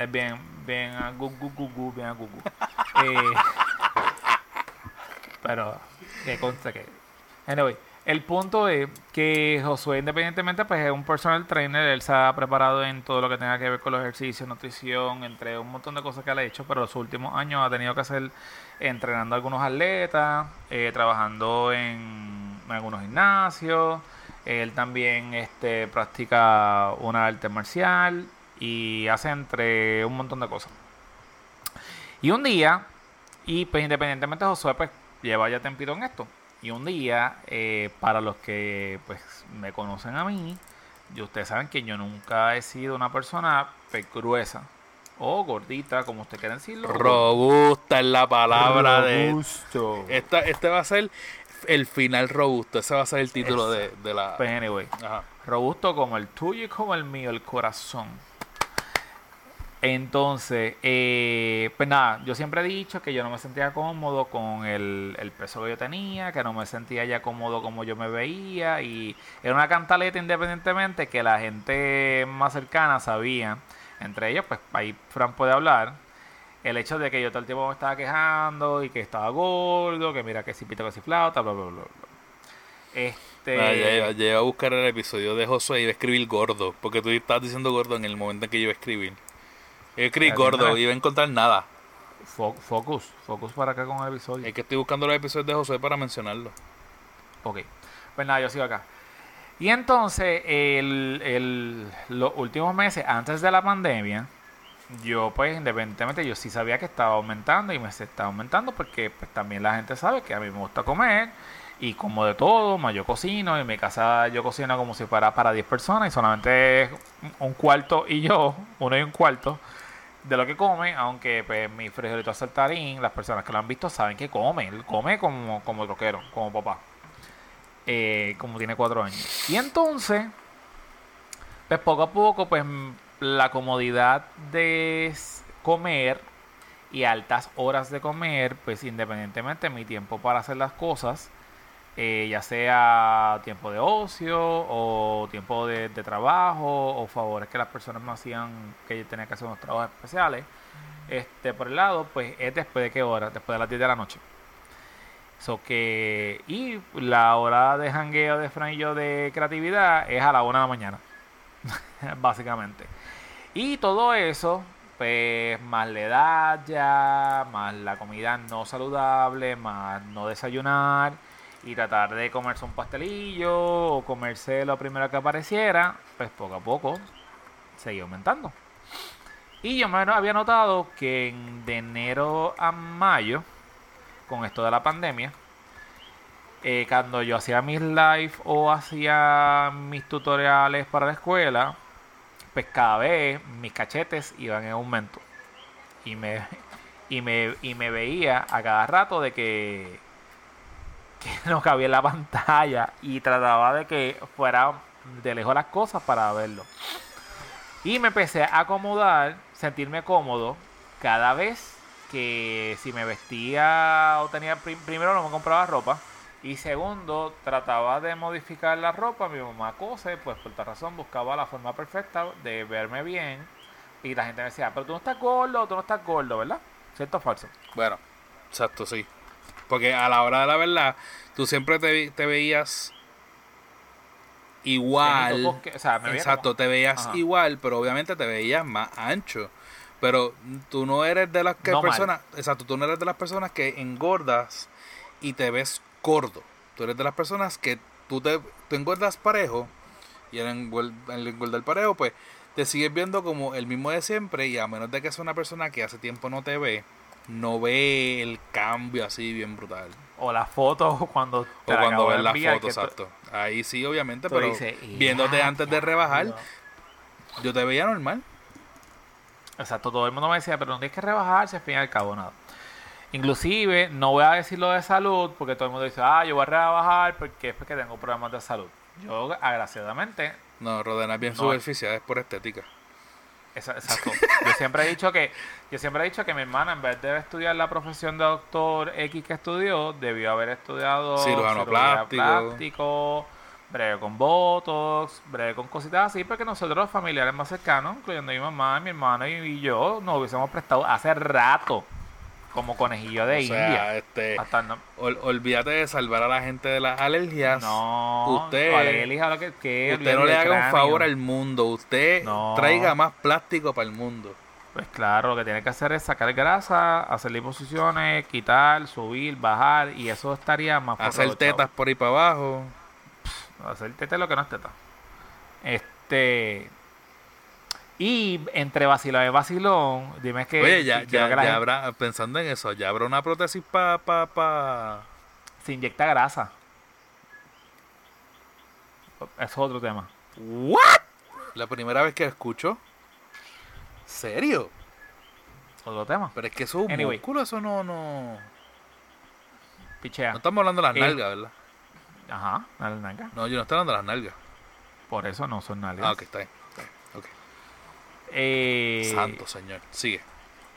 es bien, bien a gu, gu, gu, gu, bien a gu, gu. Eh, pero, que consta que... Anyway, el punto es que Josué, independientemente, pues es un personal trainer. Él se ha preparado en todo lo que tenga que ver con los ejercicios, nutrición, entre un montón de cosas que él ha hecho. Pero los últimos años ha tenido que hacer entrenando a algunos atletas, eh, trabajando en, en algunos gimnasios. Él también este, practica una arte marcial y hace entre un montón de cosas. Y un día, y pues independientemente Josué pues lleva ya tempito en esto. Y un día, eh, para los que pues me conocen a mí, y ustedes saben que yo nunca he sido una persona pues, gruesa o gordita, como usted quiera decirlo. Robusta es la palabra de. Robusto. Esta, este va a ser el final robusto. Ese va a ser el título de, de la. Pues anyway, Ajá. robusto como el tuyo y como el mío, el corazón. Entonces, eh, pues nada, yo siempre he dicho que yo no me sentía cómodo con el, el peso que yo tenía, que no me sentía ya cómodo como yo me veía y era una cantaleta independientemente que la gente más cercana sabía, entre ellos, pues ahí Fran puede hablar, el hecho de que yo todo el tiempo me estaba quejando y que estaba gordo, que mira que si pito, que si flauta, bla, bla, bla, bla. Este... Ah, ya iba a buscar el episodio de Josué y iba a escribir gordo. Porque tú estabas diciendo gordo en el momento en que yo iba a escribir. Escribí Ya, gordo y iba a encontrar nada. Fo- Focus, focus para acá con el episodio. Es que estoy buscando los episodios de Josué para mencionarlo. Ok, pues nada, yo sigo acá. Y entonces, el, el- los últimos meses antes de la pandemia, yo pues independientemente, yo sí sabía que estaba aumentando y me estaba aumentando porque pues también la gente sabe que a mí me gusta comer y como de todo, más yo cocino, en mi casa yo cocino como si fuera para 10 personas y solamente un cuarto y yo, uno y un cuarto de lo que come, aunque pues mi frijolito saltarín, las personas que lo han visto saben que come, él come como, como rockero, como papá eh, como tiene cuatro años. Y entonces, pues poco a poco, pues la comodidad de comer y altas horas de comer, pues independientemente mi tiempo para hacer las cosas, eh, ya sea tiempo de ocio o tiempo de, de trabajo o favores que las personas me hacían que yo tenía que hacer unos trabajos especiales, este por el lado, pues es después de qué hora, después de las 10 de la noche. So que, y la hora de jangueo de Fran y yo de creatividad es a la una de la mañana. Básicamente. Y todo eso, pues más la edad ya, más la comida no saludable, más no desayunar y tratar de comerse un pastelillo o comerse lo primero que apareciera, pues poco a poco seguía aumentando. Y yo me había notado que de enero a mayo, con esto de la pandemia, eh, cuando yo hacía mis live o hacía mis tutoriales para la escuela, pues cada vez mis cachetes iban en aumento. Y me, y me, y me veía a cada rato de que, que no cabía en la pantalla y trataba de que fuera de lejos las cosas para verlo. Y me empecé a acomodar, sentirme cómodo cada vez que si me vestía o tenía, prim- primero no me compraba ropa. Y segundo, trataba de modificar la ropa. Mi mamá cose, pues por tal razón buscaba la forma perfecta de verme bien. Y la gente me decía, pero tú no estás gordo, tú no estás gordo, ¿verdad? ¿Cierto o falso? Bueno, exacto, sí. Porque a la hora de la verdad, tú siempre te, veías igual. O sea, me Exacto, como- te veías Ajá. igual, pero obviamente te veías más ancho. Pero tú no eres de las que No mal. personas, exacto, tú no eres de las personas que engordas y te ves gordo. Tú eres de las personas que tú te tú engordas parejo y el, engol- el engordar parejo, pues te sigues viendo como el mismo de siempre y a menos de que sea una persona que hace tiempo no te ve, no ve el cambio así bien brutal. O las fotos cuando O te la cuando ves la enviar, foto, que tú- exacto. Ahí sí, obviamente, pero dices, viéndote "Ya, antes de rebajar, ya". yo te veía normal. Exacto, todo el mundo me decía, pero no tienes que rebajarse, al fin y al cabo, nada. Inclusive, no voy a decir lo de salud, porque todo el mundo dice, ah, yo voy a rebajar porque es porque tengo problemas de salud. Yo, agraciadamente, No, Rodena es bien No. superficial, es por estética. Exacto. Yo siempre he dicho que, yo siempre he dicho que mi hermana, en vez de estudiar la profesión de doctor X que estudió, debió haber estudiado Cirujano plástico, breve con botox, breve con cositas así, porque nosotros los familiares más cercanos, incluyendo mi mamá, mi hermano y, y yo, nos hubiésemos prestado hace rato como conejillo de o sea, este, ol- olvídate de salvar a la gente de las alergias. no, usted- vale, elija lo que, que Usted no le haga un favor al mundo, usted No. traiga más plástico para el mundo. Pues claro, lo que tiene que hacer es sacar grasa, hacer liposucciones, quitar, subir, bajar y eso estaría más Hacer forrado, tetas por ahí para abajo. chavo. Hacer teta es lo que no es teta. Este. Y entre vacilón y vacilón, dime que. Oye, ya, ya, que ya habrá, pensando en eso, ya habrá una prótesis para... Pa, pa... se inyecta grasa. Eso es otro tema. ¿What? La primera vez que escucho. ¿Serio? Otro tema. Pero es que eso es un Anyway. músculo, eso no, no... Pichea. No estamos hablando de las Eh. nalgas, ¿verdad? Ajá, dale nalga. No, yo no estoy hablando de las nalgas. Por eso no son nalgas. Ah, ok, está bien. Eh, Santo señor. Sigue.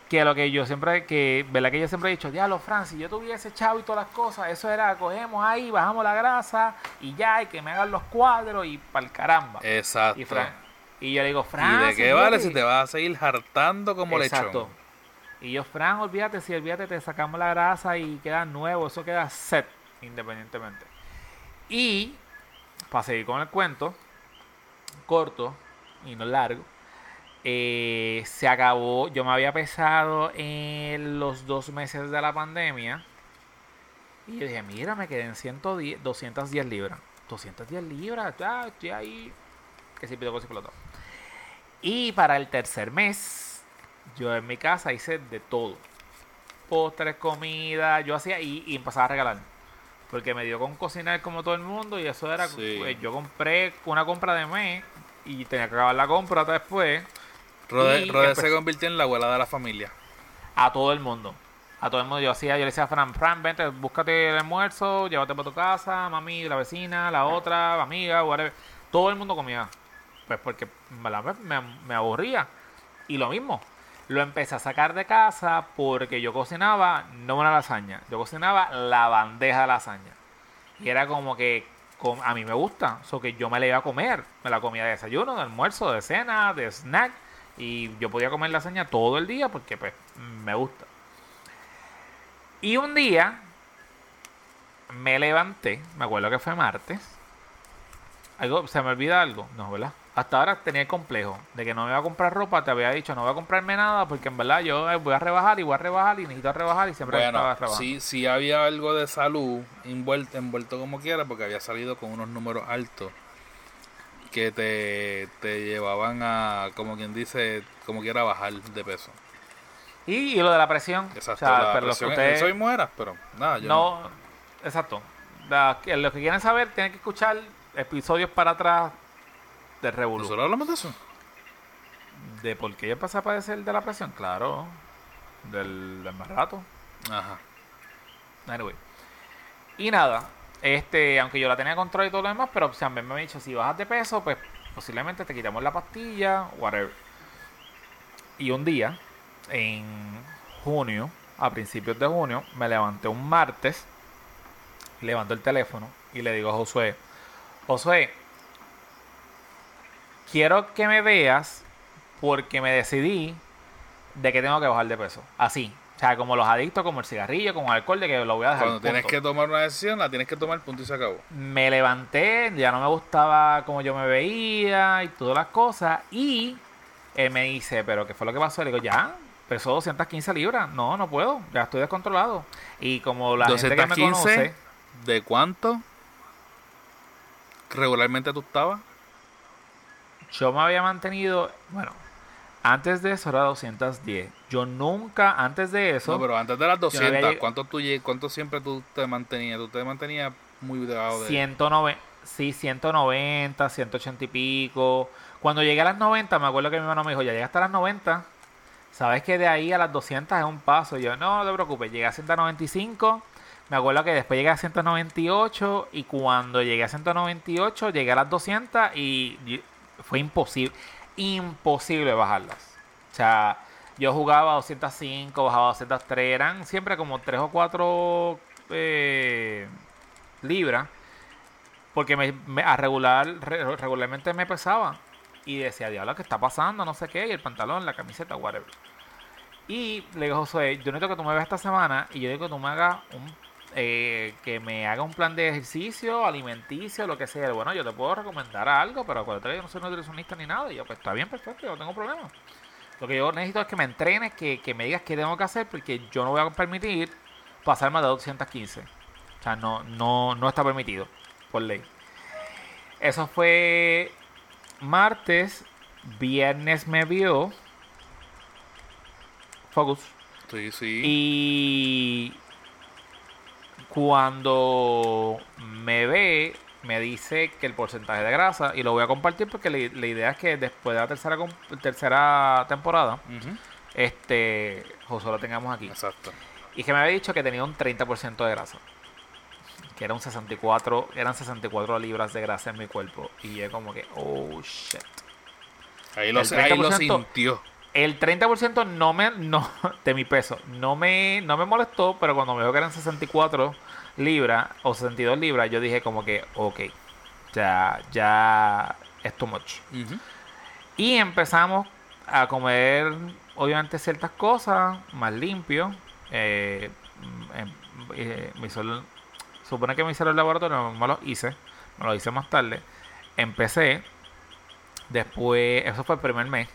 que lo que yo siempre, que, ¿verdad? Que yo siempre he dicho, diablo, Fran, si yo tuviese chavo y todas las cosas, eso era, cogemos ahí, bajamos la grasa y ya, y que me hagan los cuadros y pa'l caramba. Exacto. y, Fran, y yo le digo, Fran, ¿Y de qué vale si te vas a seguir hartando como Exacto. lechón? Y yo, Fran, olvídate, si olvídate, te sacamos la grasa y queda nuevo, eso queda set, independientemente. Y, para seguir con el cuento, corto y no largo, eh, se acabó, yo me había pesado en los dos meses de la pandemia y yo dije, mira, me quedé en 110, 210 libras. 210 libras, ya, estoy ahí, que si pido cosas por Y para el tercer mes, yo en mi casa hice de todo. Postres, comida, yo hacía y, y empezaba a regalar. Porque me dio con cocinar como todo el mundo y eso era, Sí. pues, yo compré una compra de mes y tenía que acabar la compra después Rode empezó- se convirtió en la abuela de la familia. a todo el mundo. A todo el mundo yo hacía, yo le decía a Fran, Fran, vente, búscate el almuerzo, llévate para tu casa, mami, la vecina, la otra, la amiga, whatever. Todo el mundo comía. Pues porque verdad, me, me aburría. Y lo mismo, lo empecé a sacar de casa porque yo cocinaba no una lasaña, yo cocinaba la bandeja de lasaña. Y era como que a mí me gusta, so que yo me la iba a comer. Me la comía de desayuno, de almuerzo, de cena, de snack. Y yo podía comer lasaña todo el día porque pues me gusta. Y un día me levanté, me acuerdo que fue martes. Algo, ¿Se me olvida algo? No, ¿verdad? Hasta ahora tenía el complejo de que no me iba a comprar ropa. Te había dicho, no voy a comprarme nada porque en verdad yo eh, voy a rebajar y voy a rebajar y necesito rebajar y siempre estaba Bueno, rebajando. sí, sí había algo de salud envuelto, envuelto como quiera porque había salido con unos números altos que te, te llevaban a, como quien dice, como quiera bajar de peso. Y, y lo de la presión. Exacto, o sea, la pero los que presión, ustedes- eso mismo era, pero nada, yo no, exacto. La- que- los que quieren saber tienen que escuchar episodios para atrás de Revolú. ¿Nosotros hablamos de eso? De por qué yo empecé a padecer de la presión, claro. Del, del más rato. Ajá. Anyway. Y nada, este, aunque yo la tenía control y todo lo demás, pero sea, me han dicho, si bajas de peso, pues posiblemente te quitamos la pastilla, whatever. Y un día, en junio, a principios de junio, me levanté un martes, levanto el teléfono y le digo a Josué, Josué, quiero que me veas porque me decidí de que tengo que bajar de peso. Así. O sea, como los adictos, como el cigarrillo, como el alcohol, de que lo voy a dejar. Cuando tienes que tomar una decisión, la tienes que tomar, punto y se acabó. Me levanté, ya no me gustaba como yo me veía y todas las cosas. Y él me dice, ¿pero qué fue lo que pasó? Le digo, ya, pesó 215 libras. No, no puedo, ya estoy descontrolado. Y como la gente que me 215, conoce, ¿de cuánto regularmente tú estabas? yo me había mantenido, bueno, antes de eso era 210. Yo nunca, antes de eso, No, pero antes de las no 200, había lleg- ¿cuánto, tú, lle- ¿cuánto siempre tú te mantenías? Tú te mantenías muy debajo de... 109, sí, 190, 180 y pico. Cuando llegué a las 90, me acuerdo que mi hermano me dijo, ya llegaste a las 90. Sabes que de ahí a las 200 es un paso. Yo, no, no te preocupes, llegué a 195. Me acuerdo que después llegué a 198 y cuando llegué a 198 llegué a las 200 y y fue imposible, imposible bajarlas. O sea, yo jugaba a 205, bajaba a 203, eran siempre como 3 o 4 eh, libras porque me, a regular re- regularmente me pesaba y decía diablo qué está pasando no sé qué y el pantalón la camiseta whatever y le digo Josué yo necesito que tú me veas esta semana y yo digo que tú me hagas un eh, que me haga un plan de ejercicio alimenticio lo que sea bueno yo te puedo recomendar algo pero acuérdate yo no soy nutricionista ni nada y yo pues está bien perfecto yo no tengo problema lo que yo necesito es que me entrenes que, que me digas qué tengo que hacer porque yo no voy a permitir pasarme de 215 o sea no no no está permitido por ley. Eso fue martes, viernes me vio Focus Sí, sí. y cuando me ve me dice que el porcentaje de grasa y lo voy a compartir porque la, la idea es que después de la tercera tercera temporada este José lo tengamos aquí Exacto. y que me había dicho que tenía un 30% de grasa. Que era un 64, eran 64 libras de grasa en mi cuerpo. Y yo como que, oh shit. Ahí lo, ahí lo 30% sintió. El 30% no me, no, de mi peso no me, no me molestó, pero cuando me dijo que eran 64 libras o 62 libras, yo dije como que, ok, ya, ya es too much. Y empezamos a comer, obviamente, ciertas cosas más limpio. Eh, em, eh, me hizo el- supone que me hicieron el laboratorio, no me lo hice. Me lo hice más tarde. Empecé. Después, eso fue el primer mes.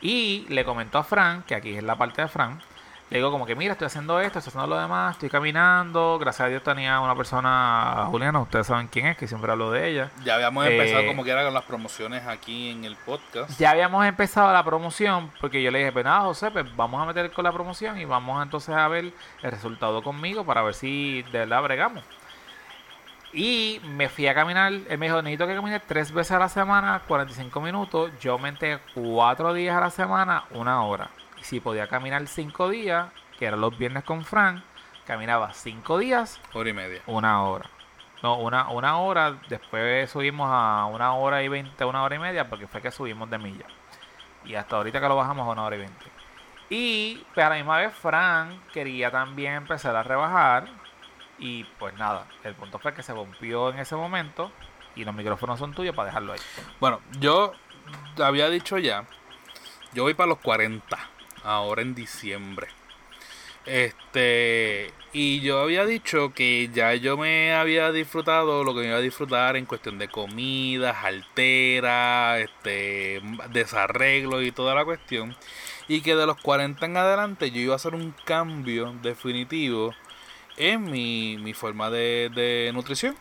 Y le comentó a Fran, que aquí es la parte de Fran. Le digo como que mira, estoy haciendo esto, estoy haciendo lo demás, estoy caminando. Gracias a Dios tenía una persona, Juliana, ustedes saben quién es, que siempre hablo de ella. Ya habíamos Eh, empezado como que era con las promociones aquí en el podcast. Ya habíamos empezado la promoción porque yo le dije, pues nada, José, pues vamos a meter con la promoción y vamos entonces a ver el resultado conmigo para ver si de verdad bregamos. Y me fui a caminar, él me dijo, necesito que camine tres veces a la semana, 45 minutos. Yo aumenté cuatro días a la semana, una hora. Si podía caminar cinco días, que eran los viernes con Frank, caminaba cinco días, Hora y media. una hora. No, una, una hora, después subimos a una hora y veinte, una hora y media, porque fue que subimos de milla. Y hasta ahorita que lo bajamos a una hora y veinte. Y pues, a la misma vez Fran quería también empezar a rebajar. Y pues nada, el punto fue que se rompió en ese momento. Y los micrófonos son tuyos para dejarlo ahí. Bueno, yo había dicho ya, yo voy para los 40, ahora en diciembre. Este, y yo había dicho que ya yo me había disfrutado lo que me iba a disfrutar en cuestión de comidas, altera, este, desarreglo y toda la cuestión. Y que de los 40 en adelante yo iba a hacer un cambio definitivo en mi, mi forma de, de nutrición.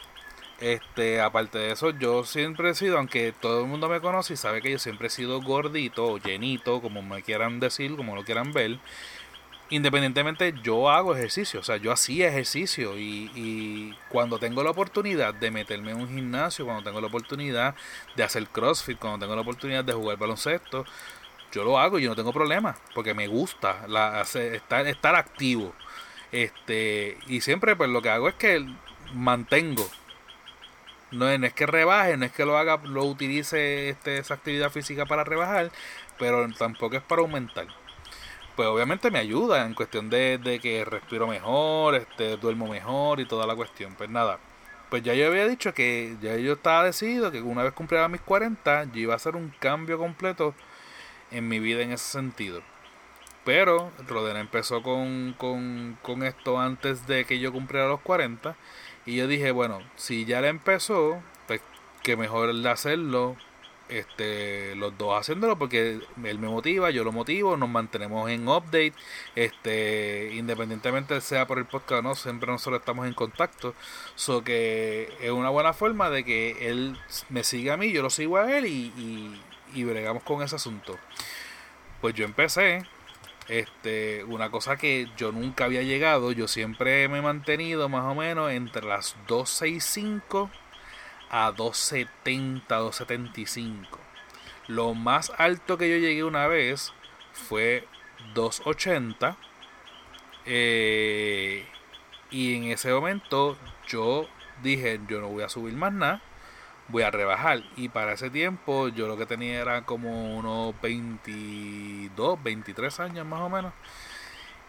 Este, aparte de eso, yo siempre he sido, aunque todo el mundo me conoce y sabe que yo siempre he sido gordito o llenito, como me quieran decir, como lo quieran ver. Independientemente, yo hago ejercicio, o sea, yo hacía ejercicio y, cuando tengo la oportunidad de meterme en un gimnasio, cuando tengo la oportunidad de hacer CrossFit, cuando tengo la oportunidad de jugar baloncesto, yo lo hago y yo no tengo problema, porque me gusta la, estar, estar activo. Este, y siempre pues lo que hago es que mantengo no es, que rebaje, no es que lo haga, lo utilice este, esa actividad física para rebajar, pero tampoco es para aumentar. pues obviamente me ayuda en cuestión de, de que respiro mejor, este, duermo mejor y toda la cuestión. Pues nada, pues ya yo había dicho que ya yo estaba decidido que una vez cumpliera mis 40, yo iba a hacer un cambio completo en mi vida en ese sentido. Pero Rodena empezó con, con, con esto antes de que yo cumpliera los 40. Y yo dije, bueno, si ya le empezó, pues que mejor de hacerlo este, los dos haciéndolo porque él me motiva, yo lo motivo, nos mantenemos en update, este, independientemente sea por el podcast o no, siempre nosotros estamos en contacto, so que es una buena forma de que él me siga a mí, yo lo sigo a él y, y, y bregamos con ese asunto. Pues yo empecé, este, una cosa que yo nunca había llegado, yo siempre me he mantenido más o menos entre las 265 a 270, 275. Lo más alto que yo llegué una vez fue 280. Eh, y en ese momento yo dije, yo no voy a subir más nada, voy a rebajar. Y para ese tiempo yo lo que tenía era como unos 22, 23 años más o menos.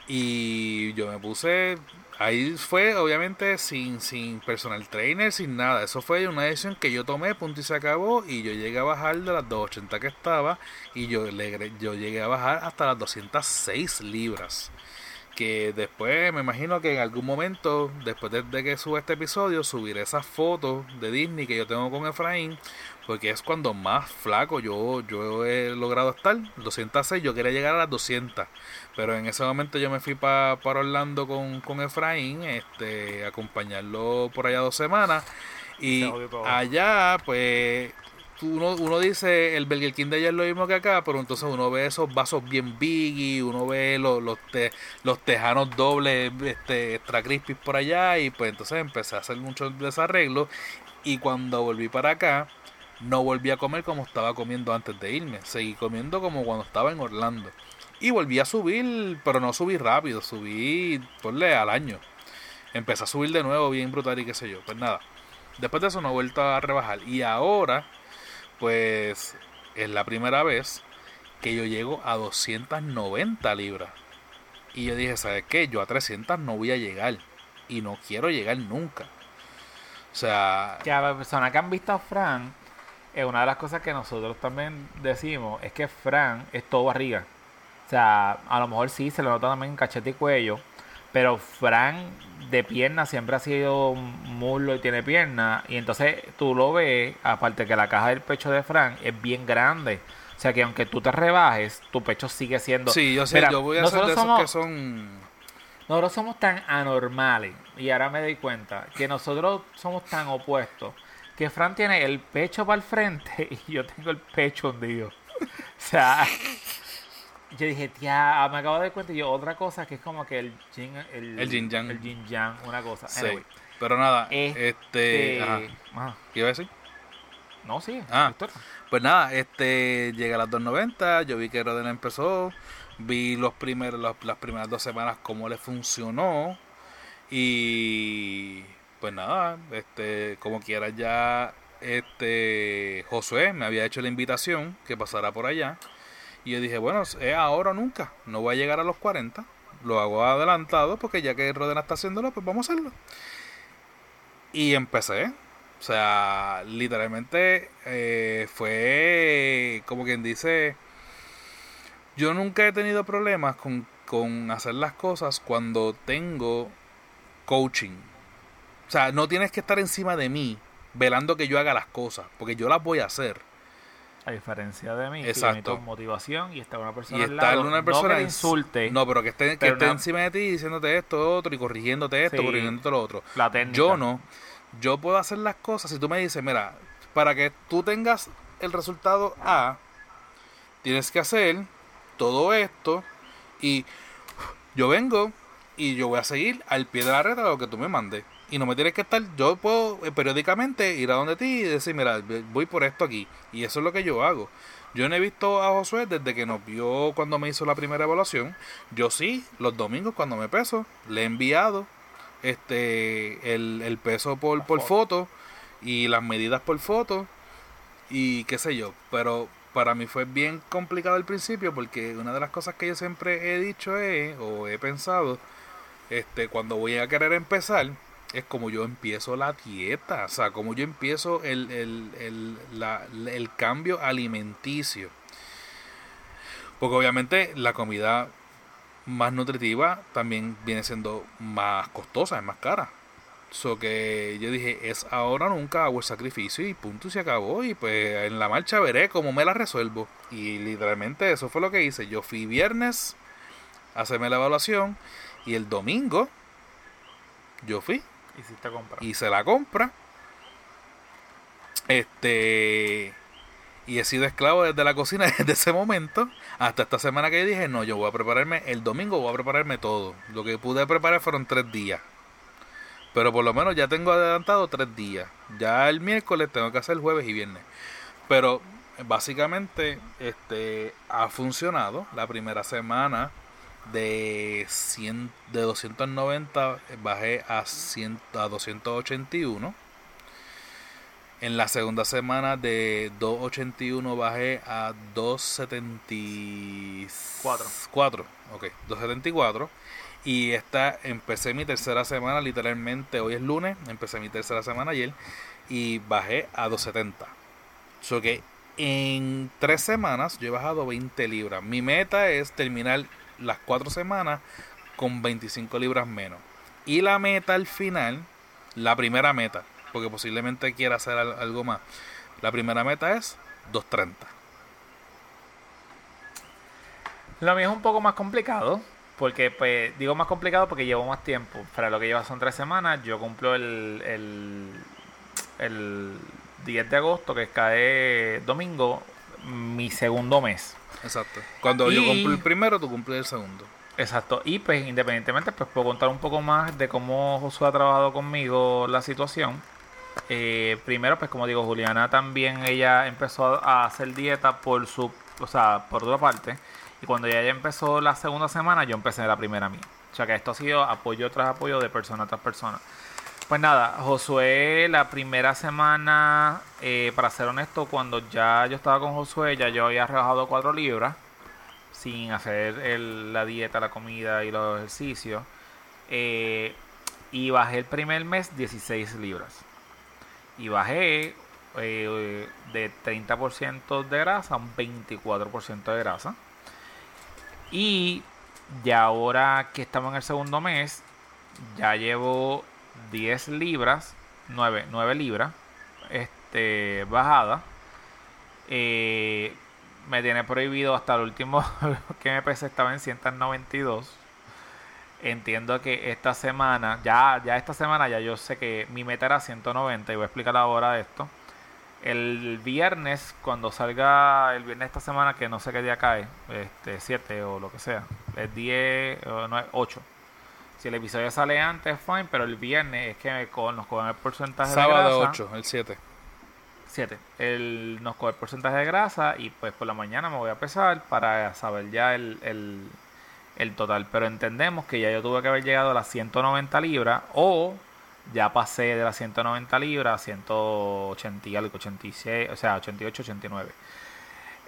Y yo me puse, ahí fue obviamente sin, sin personal trainer, sin nada. Eso fue una decisión que yo tomé, punto y se acabó. Y yo llegué a bajar de las 280 que estaba. Y yo, le, yo llegué a bajar hasta las 206 libras. Que después me imagino que en algún momento, después de, de que suba este episodio, subiré esas fotos de Disney que yo tengo con Efraín porque es cuando más flaco yo, yo he logrado estar. 206, yo quería llegar a las 200. Pero en ese momento yo me fui para Orlando con, con Efraín, este, acompañarlo por allá dos semanas. Y allá, pues, uno, uno dice el Burger King de allá es lo mismo que acá, pero entonces uno ve esos vasos bien big uno ve los, los, los tejanos dobles, este, extra crispy por allá. Y pues entonces empecé a hacer muchos desarreglos. Y cuando volví para acá, no volví a comer como estaba comiendo antes de irme. Seguí comiendo como cuando estaba en Orlando. Y volví a subir, pero no subí rápido, subí, ponle al año. Empecé a subir de nuevo bien brutal y qué sé yo. Pues nada, después de eso no he vuelto a rebajar. Y ahora, pues es la primera vez que yo llego a 290 libras. Y yo dije, ¿sabes qué? Yo a 300 no voy a llegar. Y no quiero llegar nunca. O sea... Que a la persona que han visto a Fran, eh, una de las cosas que nosotros también decimos es que Fran es todo barriga. O sea, a lo mejor sí se le nota también cachete y cuello, pero Fran de pierna siempre ha sido muslo y tiene pierna. Y entonces tú lo ves, aparte que la caja del pecho de Fran es bien grande. O sea que aunque tú te rebajes, tu pecho sigue siendo. Sí, yo sé, yo voy a hacer de esos que son. Nosotros somos tan anormales, y ahora me doy cuenta, que nosotros somos tan opuestos que Fran tiene el pecho para el frente y yo tengo el pecho hundido. o sea, yo dije, tía, me acabo de dar cuenta y yo otra cosa que es como que el yin, el, el yin yang. El yin yang, una cosa. Sí. Pero nada, este, este ajá. ¿qué iba a decir? No, sí. Ah, pues nada, este llega a las 2.90, yo vi que Rodena empezó, vi los primeros, las primeras dos semanas cómo le funcionó y pues nada, este, como quiera ya, este, Josué me había hecho la invitación que pasara por allá. Y yo dije, bueno, es ahora o nunca, no voy a llegar a los 40, lo hago adelantado porque ya que Rodena está haciéndolo, pues vamos a hacerlo. Y empecé, o sea, literalmente eh, fue como quien dice, yo nunca he tenido problemas con, con hacer las cosas cuando tengo coaching o sea, no tienes que estar encima de mí velando que yo haga las cosas, porque yo las voy a hacer. A diferencia de mí, Exacto. motivación y está una persona y está una persona no que insulte. No, pero que esté, que esté encima de ti diciéndote esto, otro y corrigiéndote esto, corrigiéndote lo otro. La técnica. Yo no. Yo puedo hacer las cosas si tú me dices, mira, para que tú tengas el resultado A, tienes que hacer todo esto y yo vengo y yo voy a seguir al pie de la red lo que tú me mandes y no me tienes que estar, yo puedo eh, periódicamente ir a donde ti y decir, mira, voy por esto aquí. Y eso es lo que yo hago. Yo no he visto a Josué desde que nos vio cuando me hizo la primera evaluación. Yo sí, los domingos cuando me peso, le he enviado este el, el peso por, por foto y las medidas por foto y qué sé yo. Pero para mí fue bien complicado al principio porque una de las cosas que yo siempre he dicho es, o he pensado, este, cuando voy a querer empezar, es como yo empiezo la dieta, o sea, como yo empiezo el, el, el, la, el cambio alimenticio. Porque obviamente la comida más nutritiva también viene siendo más costosa, es más cara. So que yo dije, es ahora nunca hago el sacrificio y punto, se acabó. Y pues en la marcha veré cómo me la resuelvo. Y literalmente eso fue lo que hice. Yo fui viernes a hacerme la evaluación y el domingo yo fui. Compra. Hice la compra. Este. Y he sido esclavo desde la cocina desde ese momento hasta esta semana que dije, no, yo voy a prepararme el domingo, voy a prepararme todo. Lo que pude preparar fueron tres días. Pero por lo menos ya tengo adelantado tres días. Ya el miércoles tengo que hacer jueves y viernes. Pero básicamente este ha funcionado. La primera semana de 100, de 290 bajé a, 100, a 281 en la segunda semana de 281 bajé a 274. 4. Ok, 274. Y esta empecé mi tercera semana, literalmente hoy es lunes, empecé mi tercera semana ayer y bajé a 270. So que en tres semanas yo he bajado 20 libras. Mi meta es terminar las cuatro semanas con 25 libras menos. Y la meta al final, la primera meta, porque posiblemente quiera hacer algo más. La primera meta es 230. Lo mío es un poco más complicado, porque pues digo más complicado porque llevo más tiempo. Para lo que lleva son tres semanas, yo cumplo el, el, el 10 de agosto, que cae domingo, mi segundo mes. Exacto. Cuando yo cumplo el primero, tú cumples el segundo. Exacto. Y pues independientemente, pues puedo contar un poco más de cómo Josué ha trabajado conmigo la situación. Eh, primero, pues como digo, Juliana también ella empezó a hacer dieta por su, o sea, por otra parte. Y cuando ella empezó la segunda semana, yo empecé la primera mía. O sea que esto ha sido apoyo tras apoyo de persona tras persona. Pues nada, Josué, la primera semana, eh, para ser honesto, cuando ya yo estaba con Josué, ya yo había rebajado 4 libras, sin hacer la dieta, la comida y los ejercicios. Eh, y bajé el primer mes 16 libras y bajé eh, de 30% de grasa a un 24% de grasa. Y ya ahora que estamos en el segundo mes, ya llevo 10 libras, 9, 9 libras este, bajada. Eh, me tiene prohibido hasta el último que me pesé estaba en 192 entiendo que esta semana, ya, ya esta semana ya yo sé que mi meta era 190 y voy a explicar ahora esto. El viernes, cuando salga el viernes esta semana, que no sé qué día cae, este 7 o lo que sea, es 10 o no, 8. Si el episodio sale antes, fine, pero el viernes es que nos cogen el porcentaje de grasa. Sábado 8, el 7. 7. El, nos coge el porcentaje de grasa y pues por la mañana me voy a pesar para saber ya el el total. Pero entendemos que ya yo tuve que haber llegado a las 190 libras o ya pasé de las 190 libras a 180 y algo, 86, o sea, 88, 89.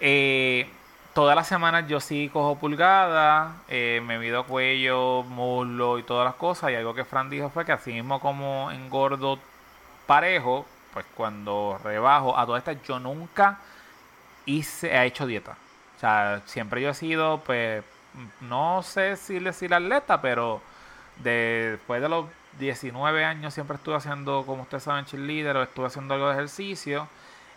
Eh, todas las semanas yo sí cojo pulgadas, eh, me mido cuello, muslo y todas las cosas. Y algo que Fran dijo fue que así mismo como engordo parejo, pues cuando rebajo a todas estas, yo nunca hice, he hecho dieta. O sea, siempre yo he sido, pues, no sé si decir atleta, pero después de los 19 años siempre estuve haciendo, como ustedes saben, cheerleader o estuve haciendo algo de ejercicio.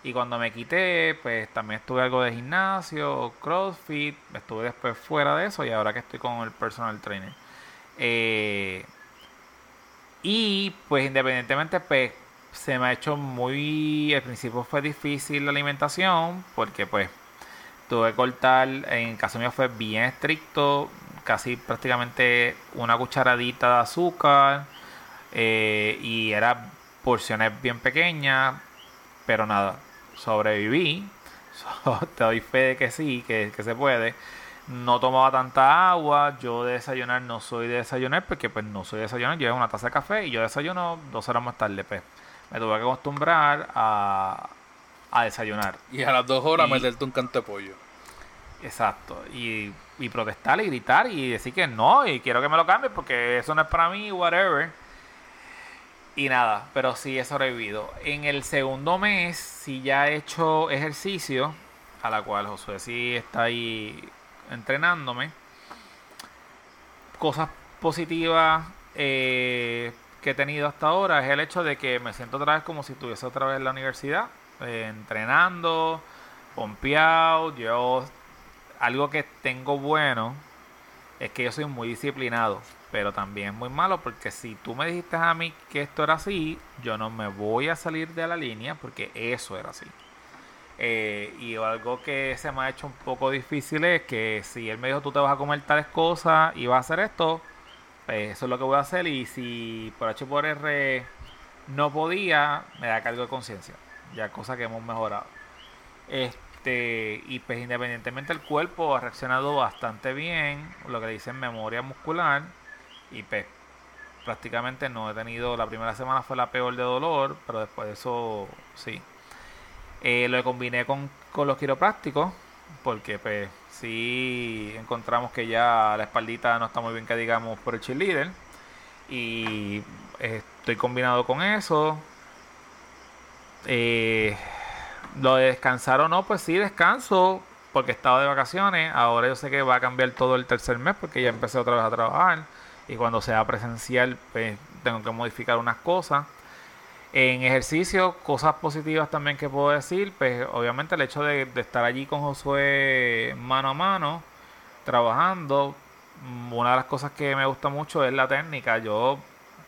Y cuando me quité, pues también estuve algo de gimnasio, crossfit, estuve después fuera de eso y ahora que estoy con el personal trainer. Eh, y pues independientemente, pues se me ha hecho muy, al principio fue difícil la alimentación porque pues tuve que cortar, en caso mío fue bien estricto, casi prácticamente una cucharadita de azúcar eh, y era porciones bien pequeñas, pero nada, sobreviví, te doy fe de que sí, que, se puede. No tomaba tanta agua, yo de desayunar no soy de desayunar porque pues no soy de desayunar, yo una taza de café y yo desayuno dos horas más tarde, pues me tuve que acostumbrar a a desayunar. Y a las dos horas Y- meterte un canto de pollo. Exacto. Y, y protestar y gritar y decir que no, y quiero que me lo cambien porque eso no es para mí, whatever. Y nada, pero sí he sobrevivido. En el segundo mes sí ya he hecho ejercicio, a la cual Josué sí está ahí entrenándome. Cosas positivas eh, que he tenido hasta ahora es el hecho de que me siento otra vez como si estuviese otra vez en la universidad, eh, entrenando, pompeado. Yo, algo que tengo bueno es que yo soy muy disciplinado, pero también es muy malo porque si tú me dijiste a mí que esto era así, yo no me voy a salir de la línea porque eso era así. Eh, y algo que se me ha hecho un poco difícil es que si él me dijo tú te vas a comer tales cosas y vas a hacer esto, pues eso es lo que voy a hacer y si por H por R no podía, me da cargo de conciencia. Ya cosa que hemos mejorado. Este, y pues independientemente el cuerpo ha reaccionado bastante bien, lo que dicen memoria muscular, y pues prácticamente no he tenido, la primera semana fue la peor de dolor, pero después de eso sí. Eh, lo combiné con, con los quiroprácticos, porque pues sí encontramos que ya la espaldita no está muy bien que digamos por el cheerleader, y eh, estoy combinado con eso. Eh, lo de descansar o no, pues sí descanso porque estaba de vacaciones. Ahora yo sé que va a cambiar todo el tercer mes porque ya empecé otra vez a trabajar. Y cuando sea presencial, pues tengo que modificar unas cosas. En ejercicio, cosas positivas también que puedo decir, pues obviamente el hecho de, estar allí con Josué mano a mano, trabajando, mm, una de las cosas que me gusta mucho es la técnica. Yo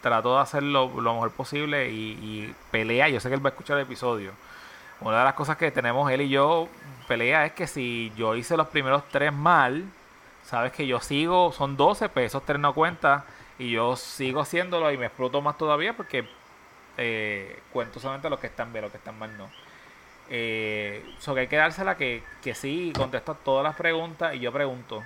trato de hacerlo lo mejor posible y, y pelea. Yo sé que él va a escuchar el episodio. Una de las cosas que tenemos él y yo pelea es que si yo hice los primeros tres mal, sabes que yo sigo, son 12, pues esos tres no cuentan y yo sigo haciéndolo y me exploto más todavía porque eh, cuento solamente los que están bien, los que están mal no. Eh, so que hay que dársela que, que sí, contesto todas las preguntas y yo pregunto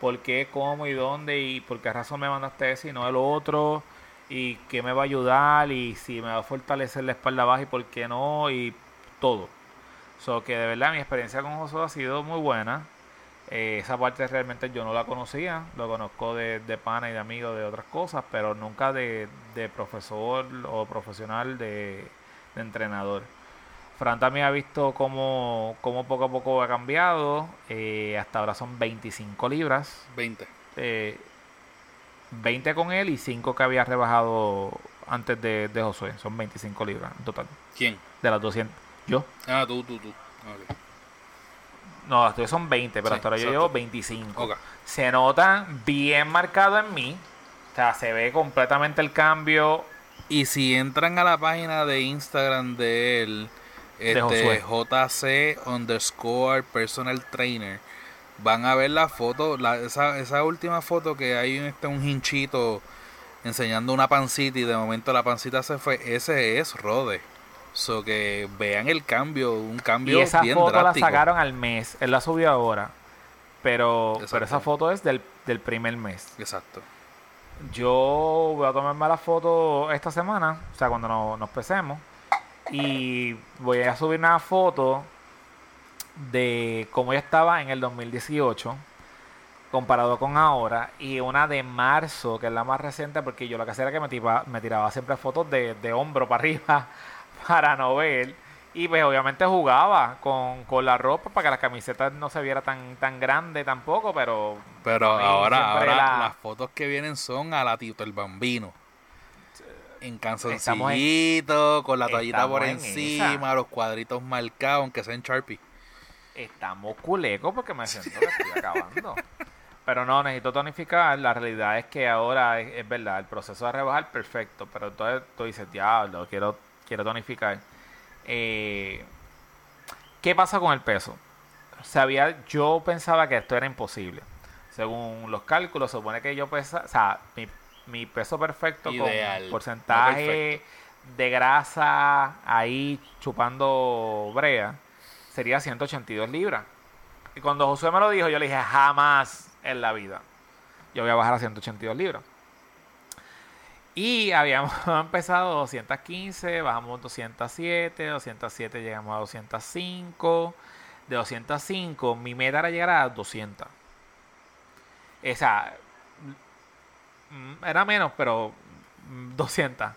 por qué, cómo y dónde y por qué razón me mandaste ese y no el otro y qué me va a ayudar y si me va a fortalecer la espalda baja y por qué no y todo. So que de verdad mi experiencia con Josué ha sido muy buena. Eh, esa parte realmente yo no la conocía, lo conozco de, de pana y de amigo de otras cosas, pero nunca de, de profesor o profesional de, de entrenador. Fran también ha visto cómo, cómo poco a poco ha cambiado. eh, hasta ahora son 25 libras. 20. eh, 20 con él y 5 que había rebajado antes de, de Josué. Son 25 libras en total. ¿Quién? De las 200. Yo. Ah, tú, tú, tú. Ok. No, las tuyas son 20, pero Sí, hasta ahora yo llevo 25. Ok. Se nota bien marcado en mí. O sea, se ve completamente el cambio. Y si entran a la página de Instagram de él, este, Josué. JC underscore personal trainer, van a ver la foto, la, esa, esa última foto que hay este, un hinchito enseñando una pancita y de momento la pancita se fue, ese es Rode. So que vean el cambio, un cambio Y esa bien foto drástico. la sacaron al mes. Él la subió ahora. Pero, pero esa foto es del, del primer mes. Exacto. Yo voy a tomarme la foto esta semana, o sea, cuando no- nos pesemos. Y voy a subir una foto de cómo yo estaba en el 2018 comparado con ahora y una de marzo que es la más reciente porque yo lo que hacía era que me tiraba, me tiraba siempre fotos de, de hombro para arriba para no ver y pues obviamente jugaba con, con la ropa para que la camiseta no se viera tan tan grande tampoco pero Pero ahora, ahora la- las fotos que vienen son a la Tito el Bambino. En Estamos en- canzoncillito, con la toallita por en encima, esa. los cuadritos marcados, aunque sea en Sharpie. Estamos culecos porque me siento que estoy acabando. Pero no, necesito tonificar. La realidad es que ahora es, es verdad, el proceso de rebajar, perfecto. Pero entonces tú dices, diablo, quiero, quiero tonificar. Eh, ¿Qué pasa con el peso? Sabía, yo pensaba que esto era imposible. Según los cálculos, supone que yo pesa, o sea, mi, mi peso perfecto Ideal, con no porcentaje de grasa ahí chupando brea sería 182 libras. Y cuando Josué me lo dijo, yo le dije, jamás en la vida yo voy a bajar a 182 libras. Y habíamos empezado 215, bajamos 207, 207 llegamos a 205. De 205, mi meta era llegar a 200. O sea, mm, era menos, pero 200.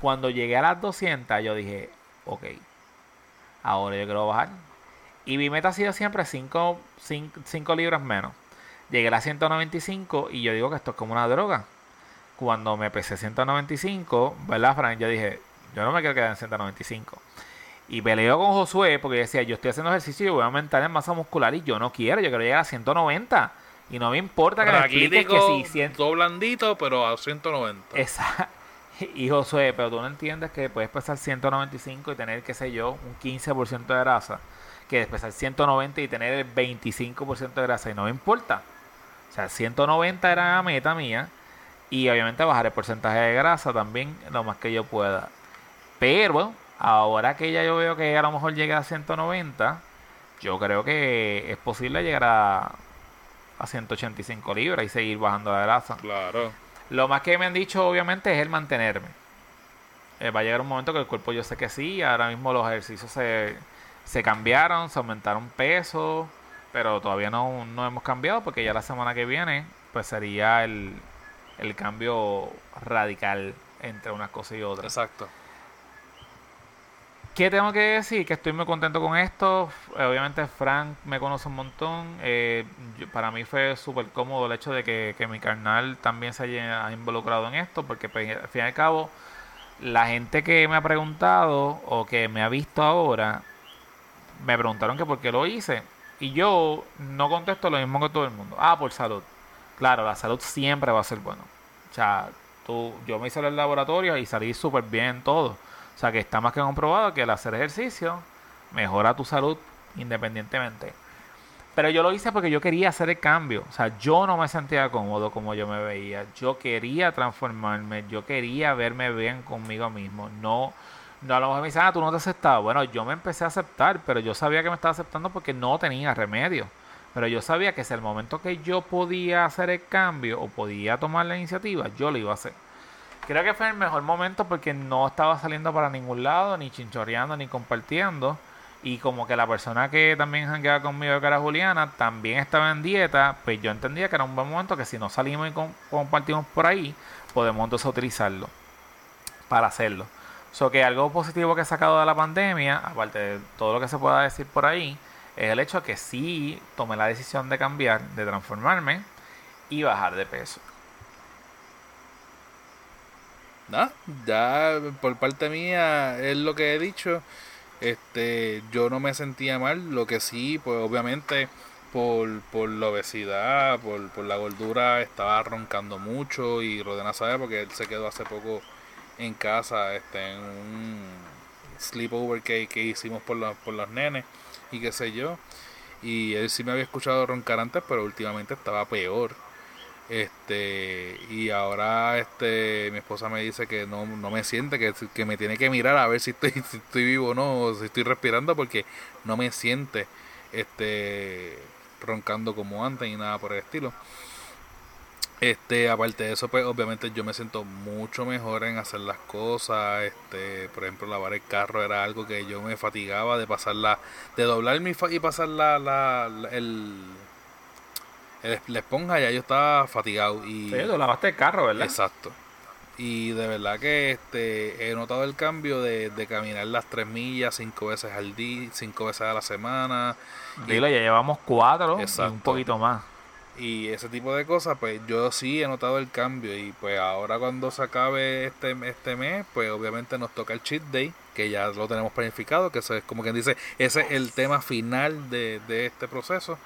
Cuando llegué a las 200, yo dije, ok, ahora yo quiero bajar. Y mi meta ha sido siempre 5 libras menos. Llegué a las 195 y yo digo que esto es como una droga. Cuando me pesé 195, ¿verdad, Frank? Yo dije, yo no me quiero quedar en 195. Y peleo con Josué porque decía, yo estoy haciendo ejercicio y voy a aumentar en masa muscular y yo no quiero, yo quiero llegar a 190. Y no me importa que le expliques que si... Todo blandito, pero a 190. Exacto. Y Josué, pero tú no entiendes que puedes pesar 195 y tener, qué sé yo, un 15% de grasa. Que pesar 190 y tener el 25% de grasa. Y no me importa. O sea, 190 era la meta mía. Y obviamente bajar el porcentaje de grasa también lo más que yo pueda. Pero ahora que ya yo veo que a lo mejor llega a 190, yo creo que es posible llegar a, a 185 libras y seguir bajando la grasa. Claro. Lo más que me han dicho, obviamente, es el mantenerme. Eh, va a llegar un momento que el cuerpo yo sé que sí. Ahora mismo los ejercicios se, se cambiaron, se aumentaron peso, pero todavía no, no hemos cambiado porque ya la semana que viene pues sería el, el cambio radical entre una cosa y otra. Exacto. ¿Qué tengo que decir? Que estoy muy contento con esto. Eh, obviamente Frank me conoce un montón. Eh, para mí fue súper cómodo el hecho de que, mi carnal también se haya involucrado en esto, porque pues, al fin y al cabo, la gente que me ha preguntado o que me ha visto ahora, me preguntaron que por qué lo hice. Y yo no contesto lo mismo que todo el mundo. Ah, por salud. Claro, la salud siempre va a ser bueno. O sea, tú, yo me hice el laboratorio y salí súper bien todo. O sea que está más que comprobado que el hacer ejercicio mejora tu salud independientemente. Pero yo lo hice porque yo quería hacer el cambio. O sea, yo no me sentía cómodo como yo me veía. Yo quería transformarme. Yo quería verme bien conmigo mismo. No, no a lo mejor me dicen, ah, tú no te aceptabas. Bueno, yo me empecé a aceptar, pero yo sabía que me estaba aceptando porque no tenía remedio. Pero yo sabía que si el momento que yo podía hacer el cambio o podía tomar la iniciativa, yo lo iba a hacer. Creo que fue el mejor momento porque no estaba saliendo para ningún lado, ni chinchorreando, ni compartiendo. Y como que la persona que también jangueaba conmigo, que era Juliana, también estaba en dieta, pues yo entendía que era un buen momento que si no salimos y compartimos por ahí, podemos entonces utilizarlo para hacerlo. So que algo positivo que he sacado de la pandemia, aparte de todo lo que se pueda decir por ahí, es el hecho que sí tomé la decisión de cambiar, de transformarme y bajar de peso. ya por parte mía es lo que he dicho. Este, yo no me sentía mal, lo que sí, pues obviamente por, por la obesidad, por, por la gordura, estaba roncando mucho y Rodena sabe porque él se quedó hace poco en casa, este, en un sleepover que, que hicimos por, los, por los nenes y qué sé yo. Y él sí me había escuchado roncar antes, pero últimamente estaba peor. Este, y ahora este mi esposa me dice que no, no me siente, que, que me tiene que mirar a ver si estoy, si estoy vivo o no, o si estoy respirando, porque no me siente este roncando como antes y nada por el estilo. Este, aparte de eso, pues obviamente yo me siento mucho mejor en hacer las cosas. Este, por ejemplo, lavar el carro era algo que yo me fatigaba de pasarla, de doblar mi y pasar la, la, el, la esponja, ya yo estaba fatigado. Y, sí, tú lavaste el carro, ¿verdad? Exacto. Y de verdad que este he notado el cambio de, de caminar las tres millas cinco veces al día, cinco veces a la semana. Dilo, ya llevamos cuatro y un poquito más y ese tipo de cosas, pues yo sí he notado el cambio y pues ahora cuando se acabe este, este mes, pues obviamente nos toca el cheat day, que ya lo tenemos planificado, que eso es como quien dice, ese es el tema final de, este proceso.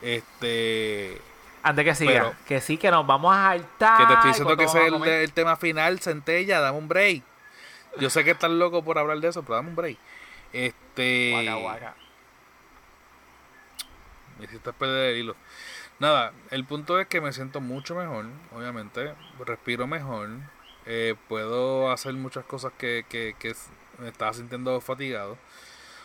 Este antes que siga, que sí que nos vamos a saltar. Que te estoy diciendo que ese es el, tema final, centella, dame un break. Yo sé que estás loco por hablar de eso, pero dame un break. Este. Me hiciste perder el hilo. Nada, el punto es que me siento mucho mejor, obviamente, respiro mejor, eh, puedo hacer muchas cosas que, que, que me estaba sintiendo fatigado.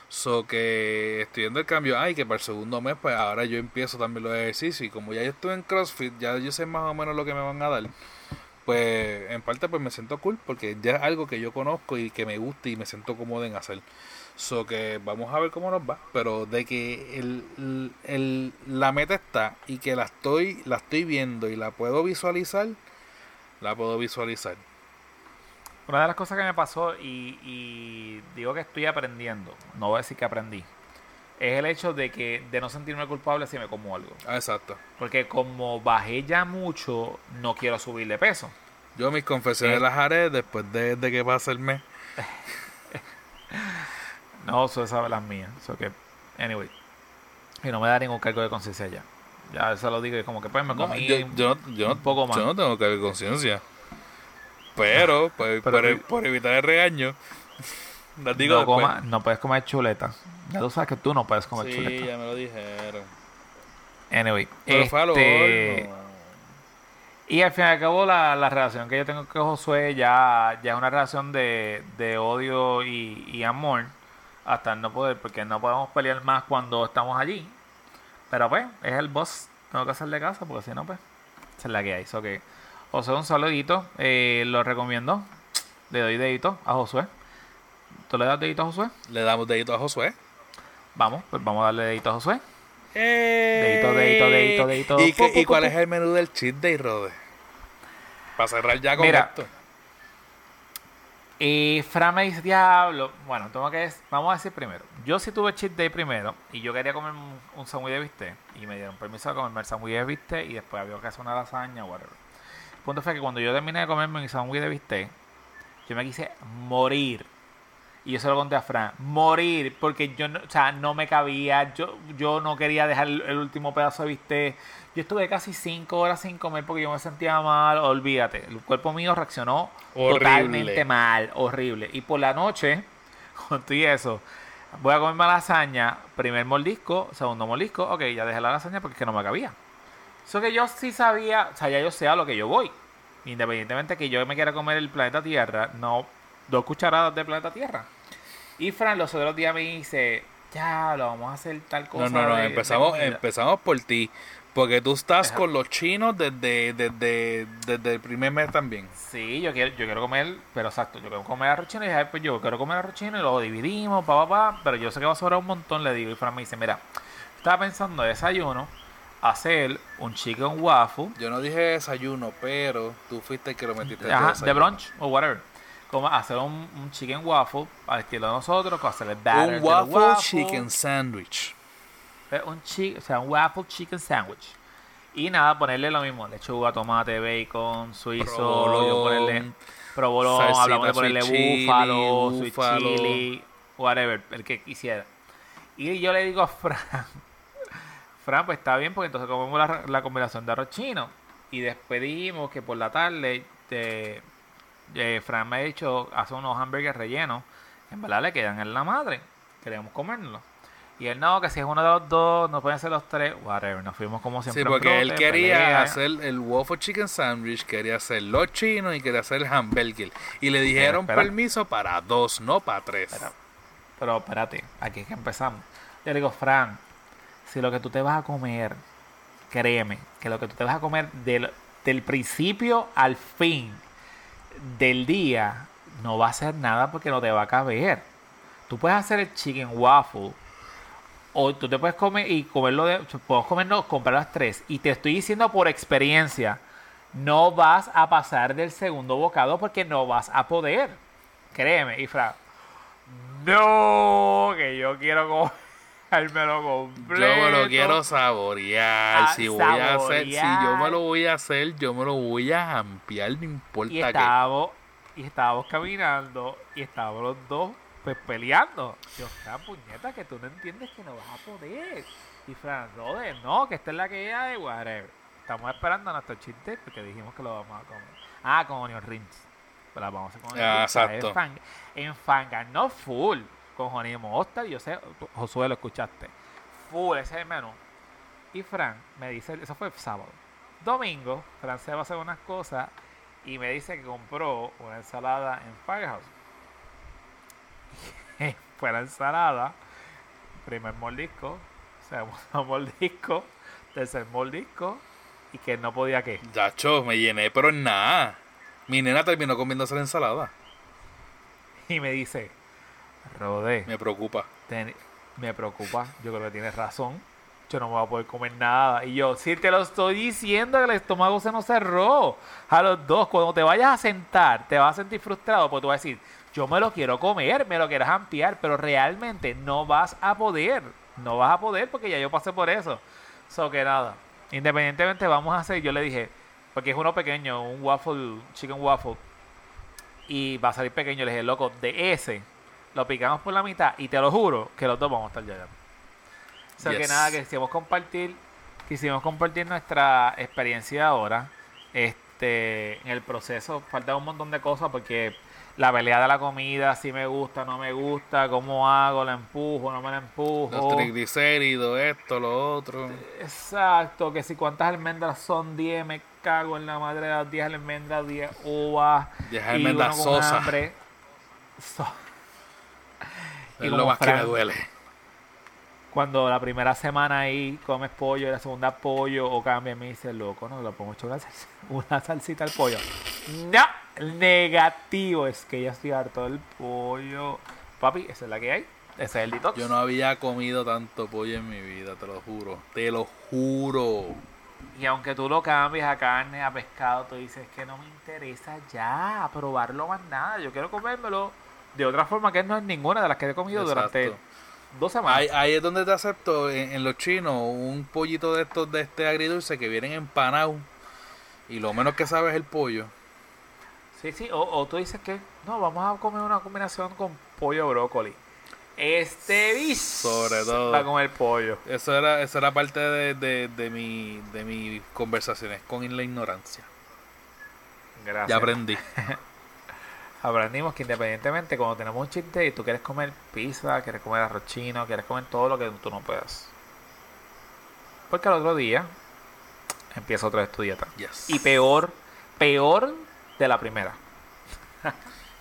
So que estoy viendo el cambio. Ay, que para el segundo mes, pues ahora yo empiezo también los ejercicios. Y como ya yo estuve en CrossFit, ya yo sé más o menos lo que me van a dar. pues en parte pues me siento cool porque ya es algo que yo conozco y que me gusta y me siento cómodo en hacer. So que vamos a ver cómo nos va, pero de que el, el- la meta está y que la estoy la estoy viendo y la puedo visualizar, la puedo visualizar. Una de las cosas que me pasó, y, y digo que estoy aprendiendo, no voy a decir que aprendí, es el hecho de que de no sentirme culpable si me como algo. Ah, exacto. Porque como bajé ya mucho, no quiero subir de peso. Yo mis confesiones Eh. las haré después de, de que pase el mes. No, eso sabe las mías. So que, anyway. Y no me da ningún cargo de conciencia ya. Ya eso lo digo y como que pues me No, comí. yo, yo yo, un poco más. yo no tengo que haber conciencia. Pero, pues, Pero por, evitar el regaño, las digo no, después. coma- no puedes comer chuleta. Ya tú sabes que tú no puedes comer Sí, chuleta. ya me lo dijeron. Anyway. Pero fue al este, horno. Y al fin y al cabo la, la relación que yo tengo con Josué ya, ya es una relación de, de odio y, y amor hasta no poder, porque no podemos pelear más cuando estamos allí. Pero pues, es el boss, tengo que hacerle caso, porque si no, pues, esa es la que hay. So que, Josué, un saludito, eh, lo recomiendo, le doy dedito a Josué. ¿Tú le das dedito a Josué? Le damos dedito a Josué. Vamos, pues vamos a darle dedito a Josué. Dedito, dedito, dedito, dedito. ¿Y, Pu, pu, ¿y cuál pu, es el menú del cheat day, Rode? Para cerrar ya con Mira. esto. Y Fran me dice, diablo, bueno, tengo que, vamos a decir primero, yo sí tuve cheat day primero y yo quería comer un, un de bistec y me dieron permiso de comerme el sándwich de bistec y después había que hacer una lasaña o whatever. El punto fue que cuando yo terminé de comerme mi sándwich de bistec, yo me quise morir. Y yo se lo conté a Fran, morir, porque yo no, o sea, no me cabía, yo, yo no quería dejar el, el último pedazo de bistec. Yo estuve casi cinco horas sin comer porque yo me sentía mal, olvídate. El cuerpo mío reaccionó Horrible. totalmente mal, horrible. Y por la noche, con todo y eso, voy a comerme lasaña, primer mordisco, segundo mordisco, ok, ya dejé la lasaña porque es que no me cabía. Eso que yo sí sabía, o sea, ya yo sé a lo que yo voy. Independientemente que yo me quiera comer el planeta Tierra, no dos cucharadas de planeta Tierra. Y Fran los otros días me dice, ya, lo vamos a hacer tal cosa. No, no, no, de- empezamos, comida". empezamos por ti. Porque tú estás Ajá. con los chinos desde, desde, desde el primer mes también. Sí, yo quiero, yo quiero comer, pero exacto, yo quiero comer arroz chino y dije, "Ay, pues yo quiero comer arroz chino y lo dividimos, pa, pa, pa, pero yo sé que va a sobrar un montón, le digo. Y Fran me dice, mira, estaba pensando de desayuno hacer un chicken waffle, Yo no dije desayuno, pero tú fuiste el que lo metiste ajá, de brunch o whatever. Como hacer un, un chicken waffle al estilo de nosotros, hacer el batter Un waffle, chicken sandwich. Un chi o sea, un waffle chicken sandwich. Y nada, ponerle lo mismo, lechuga, tomate, bacon, suizo, Provolone, yo ponerle provolón, salsita, hablamos de ponerle chili, búfalo, sweet chili, whatever, el que quisiera. Y yo le digo a Fran, Fran, pues está bien, porque entonces comemos la, la combinación de arroz chino. Y después dijimos que por la tarde, eh, eh, Fran me ha dicho, hace unos hamburgues rellenos, en verdad le quedan en la madre, queremos comérnoslos. Y él no, que si es uno de los dos, no pueden ser los tres, whatever, nos fuimos como siempre. Sí, porque él quería pelea. hacer el waffle chicken sandwich, quería hacer los chinos y quería hacer el hamburger. Y le dijeron permiso para dos, no para tres. Espera. Pero espérate, aquí es que empezamos. Yo le digo, Fran, si lo que tú te vas a comer, créeme, que lo que tú te vas a comer del, del principio al fin del día no va a ser nada porque no te va a caber. Tú puedes hacer el chicken waffle o tú te puedes comer y comerlo de. Podemos comernos, comprar las tres. Y te estoy diciendo por experiencia, no vas a pasar del segundo bocado porque no vas a poder. Créeme, y Fran. No, que yo quiero comérmelo completo. Yo me lo quiero saborear. Ah, si voy a hacer, si yo me saborear. lo voy a hacer, yo me lo voy a ampliar, no importa Y qué. estábamos, y estábamos caminando y estábamos los dos pues peleando. Yo, esta puñeta que tú no entiendes que no vas a poder. Y Fran, Rode, no, que esta es la que hay, whatever. Estamos esperando a nuestro chiste porque dijimos que lo vamos a comer. Ah, con onion rings. Pero la vamos a Ah, sea, exacto. En, fang, en fanga, no full. Con honey mostar, yo sé, Josué lo escuchaste. Full, ese es el menú. Y Fran me dice, eso fue el sábado. Domingo, Fran se va a hacer unas cosas y me dice que compró una ensalada en Firehouse. Fue la ensalada, primer mordisco, segundo mordisco, tercer mordisco y que no podía que. Yacho, me llené, pero en nada. Mi nena terminó comiéndose la ensalada. Y me dice, Rode, Me preocupa. ten- me preocupa, yo creo que tienes razón. Yo no me voy a poder comer nada. Y yo, si te lo estoy diciendo, que el estómago se nos cerró. A los dos, cuando te vayas a sentar, te vas a sentir frustrado porque tú vas a decir, yo me lo quiero comer, me lo quieres ampliar, pero realmente no vas a poder. No vas a poder porque ya yo pasé por eso. So que nada, independientemente vamos a hacer, yo le dije, porque es uno pequeño, un waffle, chicken waffle, y va a salir pequeño, le dije, loco, de ese, lo picamos por la mitad y te lo juro que los dos vamos a estar ya. O sea que nada, que quisimos compartir, quisimos compartir nuestra experiencia ahora. Este, en el proceso falta un montón de cosas porque la pelea de la comida, si me gusta, no me gusta, cómo hago, la empujo, no me la empujo. Los triglicéridos, esto, lo otro. Exacto, que si cuántas almendras son 10, me cago en la madre de las 10 almendras, 10 uvas. 10 y almendras sosas. hambre. So- y Es lo más que me duele. Cuando la primera semana ahí comes pollo y la segunda pollo o cambia, me dice, loco, no, le pongo una, salsita al pollo. No, negativo, es que ya estoy harto del pollo. Papi, esa es la que hay. Ese es el detox. Yo no había comido tanto pollo en mi vida, te lo juro. Te lo juro. Y aunque tú lo cambies a carne, a pescado, tú dices que no me interesa ya probarlo más nada. Yo quiero comérmelo de otra forma que no es ninguna de las que he comido durante. Dos semanas. Ahí, ahí es donde te acepto en, en los chinos un pollito de estos de este agridulce que vienen empanados y lo menos que sabe es el pollo. Sí, sí, o, o tú dices que no, vamos a comer una combinación con pollo brócoli. Este bis Sobre todo. va a comer pollo. Eso era, eso era parte de, de, de mi, de mis conversaciones con la ignorancia. Gracias. Ya aprendí. Aprendimos que independientemente cuando tenemos un chiste y tú quieres comer pizza, quieres comer arroz chino, quieres comer todo lo que tú no puedas. Porque al otro día empieza otra vez tu dieta. Yes. Y peor, peor de la primera.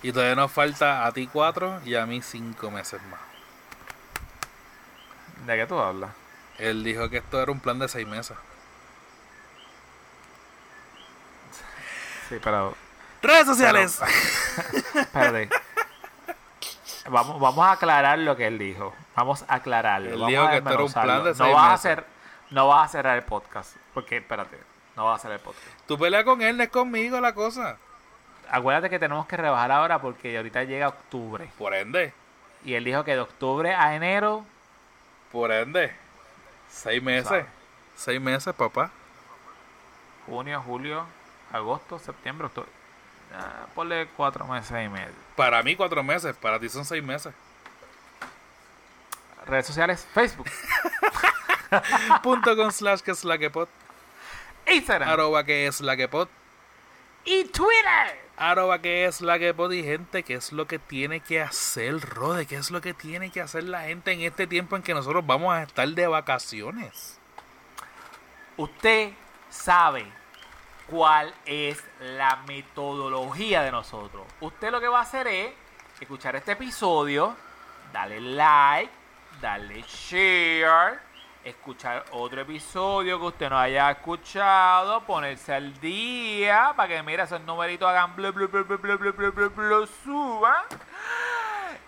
Y todavía nos falta a ti cuatro y a mí cinco meses más. ¿De qué tú hablas? Él dijo que esto era un plan de seis meses. Sí, pero Redes sociales. Espérate. Vamos, vamos a aclarar lo que él dijo. Vamos a aclararlo. Él dijo que esto era un plan de no vas a hacer, no vas a cerrar el podcast. Porque, espérate, no vas a hacer el podcast. Tú peleas con él, no es conmigo la cosa. Acuérdate que tenemos que rebajar ahora porque ahorita llega octubre. Por ende, Y él dijo que de octubre a enero, por ende. Seis meses. Seis meses, papá. junio, julio, agosto, septiembre, octubre. Ah, ponle cuatro meses y medio. Para mí cuatro meses, para ti son seis meses. Redes sociales, Facebook, Punto con slash que es la que pot. Instagram Arroba que es la que pot. y Twitter. Arroba que es la que pot y gente, ¿qué es lo que tiene que hacer, Rode? ¿Qué es lo que tiene que hacer la gente en este tiempo en que nosotros vamos a estar de vacaciones? Usted sabe cuál es la metodología de nosotros. Usted lo que va a hacer es escuchar este episodio, darle like, darle share, escuchar otro episodio que usted no haya escuchado, ponerse al día para que mira esos numeritos hagan blu blu blu blu blu blu blu blu suban.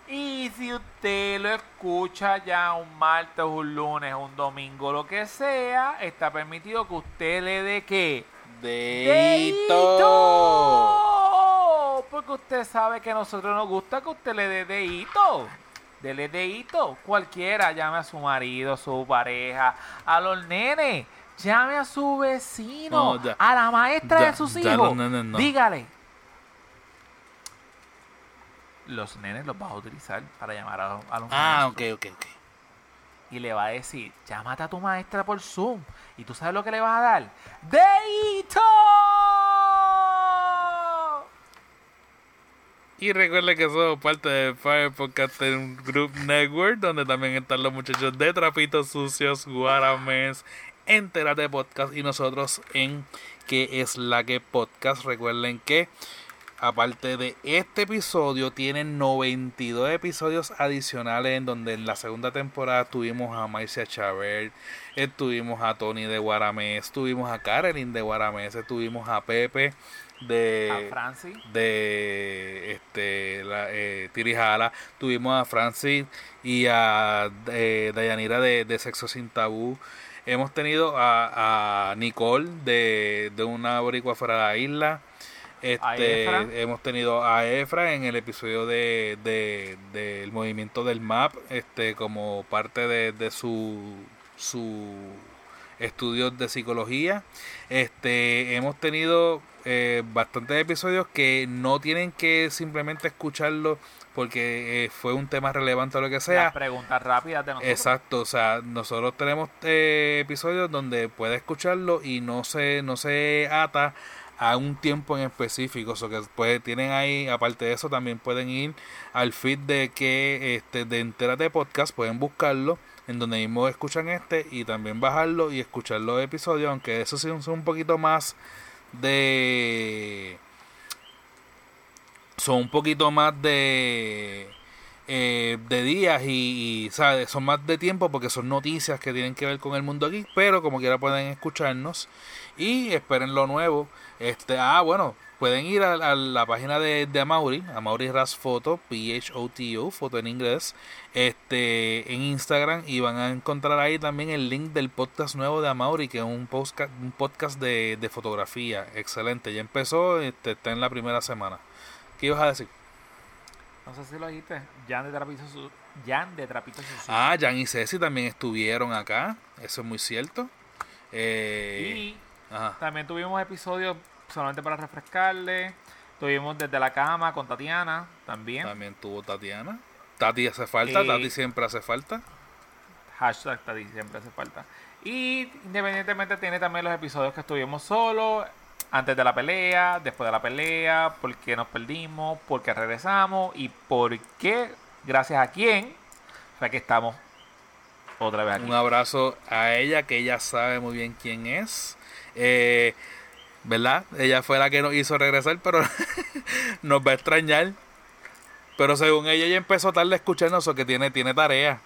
Y si usted lo escucha ya un martes, un lunes, un domingo, lo que sea, está permitido que usted le dé qué? ¡Deito! Porque usted sabe que a nosotros nos gusta que usted le dé deito. Dele deito. Cualquiera, llame a su marido, su pareja, a los nenes. Llame a su vecino, No, a la maestra de sus hijos. los nenes no. Dígale. Los nenes los vas a utilizar para llamar a, a los Ah, ok, ok, ok. Y le va a decir, llámate a tu maestra por Zoom. ¿Y tú sabes lo que le vas a dar? ¡Deito! Y recuerden que somos parte de Fire Podcasting Group Network, donde también están los muchachos de Trapitos Sucios, Guaramés, Entérate Podcast y nosotros en que es la que podcast. Recuerden que aparte de este episodio, tienen 92 episodios adicionales en donde en la segunda temporada tuvimos a Marcia Chabert, estuvimos a Tony de Guaramés, tuvimos a Carolyn de Guaramés, estuvimos a Pepe de A Francis. de este la, eh, Tirijala, tuvimos a Francis y a eh, Dayanira de, de Sexo Sin Tabú. Hemos tenido a, a Nicole de, de una boricua fuera de la isla. Este, hemos tenido a Efra en el episodio de, de- del movimiento del MAP, este, como parte de, de su, su estudios de psicología. Este, hemos tenido eh, bastantes episodios que no tienen que simplemente escucharlo porque eh, fue un tema relevante o lo que sea. Las preguntas rápidas de nosotros. Exacto, o sea, nosotros tenemos eh, episodios donde puede escucharlo y no se, no se ata a un tiempo en específico, o sea, que pues, tienen ahí, aparte de eso, también pueden ir al feed de que este de Entérate Podcast, pueden buscarlo, en donde mismo escuchan este y también bajarlo y escuchar los episodios, aunque eso sí son un poquito más de son un poquito más de eh, de días y, y, ¿sabes? son más de tiempo porque son noticias que tienen que ver con el mundo aquí pero como quiera pueden escucharnos y esperen lo nuevo este ah bueno pueden ir a, a la página de, de Amaury Amaury Ras Photo P-H-O-T-O foto en inglés este en Instagram y van a encontrar ahí también el link del podcast nuevo de Amaury que es un podcast, un podcast de, de fotografía excelente ya empezó este, está en la primera semana ¿qué ibas a decir? No sé si lo dijiste. Jan de Trapito, Jan de Trapito. Ah, Jan y Ceci también estuvieron acá. Eso es muy cierto. Eh, y ajá. también tuvimos episodios solamente para refrescarle. Tuvimos desde la cama con Tatiana también. También tuvo Tatiana. Tati hace falta, Eh, Tati siempre hace falta. Hashtag Tati siempre hace falta. Y independientemente tiene también los episodios que estuvimos solos, antes de la pelea, después de la pelea, por qué nos perdimos, por qué regresamos y por qué, gracias a quién, fue que estamos otra vez aquí. Un abrazo a ella, que ella sabe muy bien quién es. Eh, ¿Verdad? Ella fue la que nos hizo regresar, pero nos va a extrañar. Pero según ella, ella empezó tarde a escucharnos, o que tiene, tiene tarea.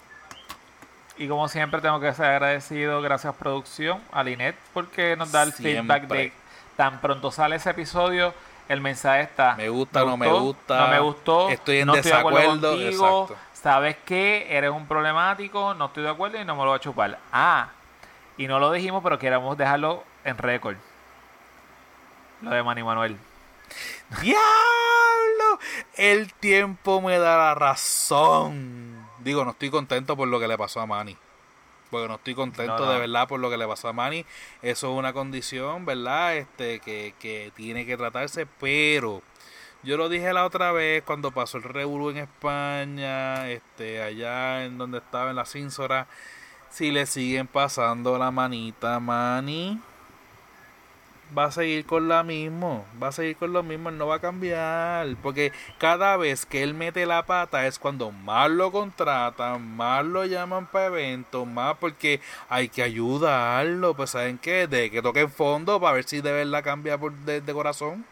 Y como siempre tengo que ser agradecido, gracias producción, a Linet, porque nos da el feedback de tan pronto sale ese episodio, el mensaje está. Me gusta, no me gusta, No me gustó. estoy en no de acuerdo desacuerdo, contigo, exacto. Sabes que eres un problemático, no estoy de acuerdo y no me lo voy a chupar. Ah, y no lo dijimos, pero queremos dejarlo en récord. Lo de Manny Manuel. ¡Diablo! El tiempo me da la razón. Digo, no estoy contento por lo que le pasó a Manny. Porque no estoy contento No, no. de verdad por lo que le pasó a Manny. Eso es una condición, ¿verdad? Este, que, que tiene que tratarse, pero yo lo dije la otra vez cuando pasó el revolú en España, este, allá en donde estaba en la Cínsora. Si le siguen pasando la manita a Manny, va a seguir con la mismo, va a seguir con lo mismo, él no va a cambiar, porque cada vez que él mete la pata es cuando más lo contratan, más lo llaman para eventos, más porque hay que ayudarlo, pues saben qué, de que toque en fondo para ver si de verdad cambia por, de, de corazón.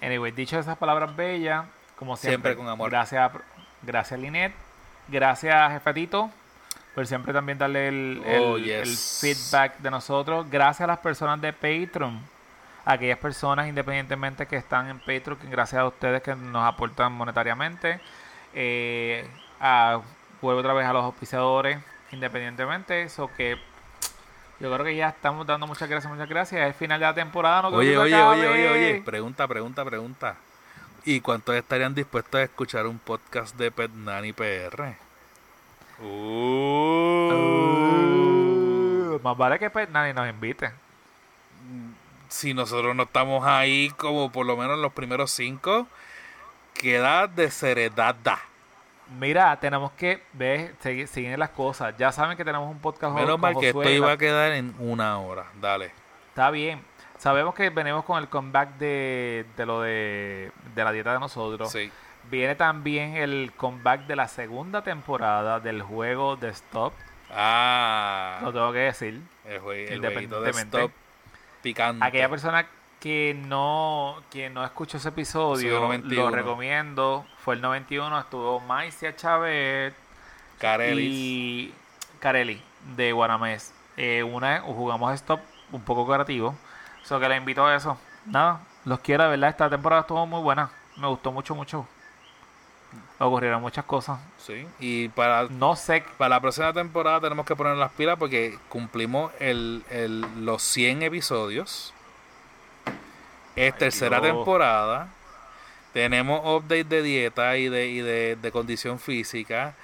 Anyway, dicho esas palabras bellas, como siempre, Siempre con amor. Gracias, gracias Linet, gracias Jefetito, por siempre también darle el, el- Oh, el feedback de nosotros. Gracias a las personas de Patreon, aquellas personas independientemente que están en Patreon, que gracias a ustedes que nos aportan monetariamente. Eh, a- vuelvo otra vez a los auspiciadores independientemente, eso que yo creo que ya estamos dando muchas gracias, muchas gracias. Es el final de la temporada, no Oye, oye, acabe. oye, oye, oye, pregunta, pregunta, pregunta. ¿Y cuántos estarían dispuestos a escuchar un podcast de Pet Nanny PR? Uh. Uh, más vale que pues, nadie nos invite. si nosotros no estamos ahí como por lo menos en los primeros cinco, queda desheredada. Mira, tenemos que ver, seguir, seguir las cosas. Ya saben que tenemos un podcast Menos mal que esto iba a quedar en una hora. Dale. Está bien. Sabemos que venimos con el comeback de, de lo de, de la dieta de nosotros. Sí. Viene también el comeback de la segunda temporada del juego de Stop. Ah, Lo tengo que decir. el, jue- el de stop picante. Aquella persona que no que no escuchó ese episodio, Episodio 91. lo recomiendo. Fue el 91, estuvo Maicia Chávez y Carelli de Guanamés. Eh, una jugamos stop un poco creativo. So que le invito a eso. nada, los quiero, de verdad. Esta temporada estuvo muy buena. Me gustó mucho, mucho. Ocurrieron muchas cosas. Sí. Y para, No sé. para la próxima temporada tenemos que poner las pilas porque cumplimos el, el- los 100 episodios. Es Ay, tercera Dios. temporada. Tenemos update de dieta y de, y de, de condición física.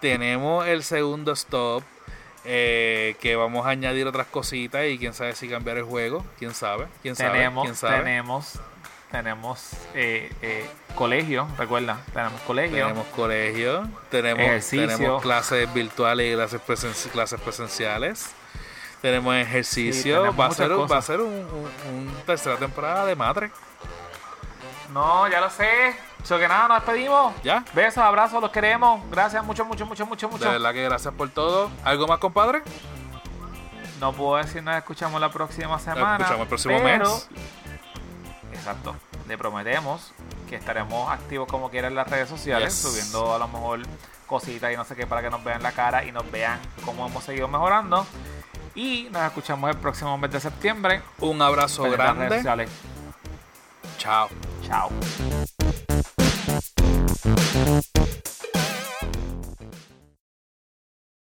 Tenemos el segundo stop. eh, que vamos a añadir otras cositas y quién sabe si cambiar el juego. Quién sabe. Quién sabe. Tenemos, ¿Quién sabe? tenemos, tenemos eh, eh, colegio, recuerda, tenemos colegio. Tenemos colegio, tenemos, Ejercicio. tenemos clases virtuales y clases, presen- clases presenciales. Tenemos ejercicio. tenemos va, a ser, va a ser un, un- un tercera temporada de madre. No, ya lo sé. So que nada, nos despedimos. ¿Ya? Besos, abrazos, los queremos. Gracias mucho, mucho, mucho, mucho, De mucho. verdad que gracias por todo. ¿Algo más, compadre? No puedo decir nada, escuchamos la próxima semana. escuchamos el próximo pero- mes. Exacto. Le prometemos que estaremos activos como quieran en las redes sociales, subiendo a lo mejor cositas y no sé qué para que nos vean la cara y nos vean cómo hemos seguido mejorando. Y nos escuchamos el próximo mes de septiembre. Un abrazo Feliz grande. Chao. Chao.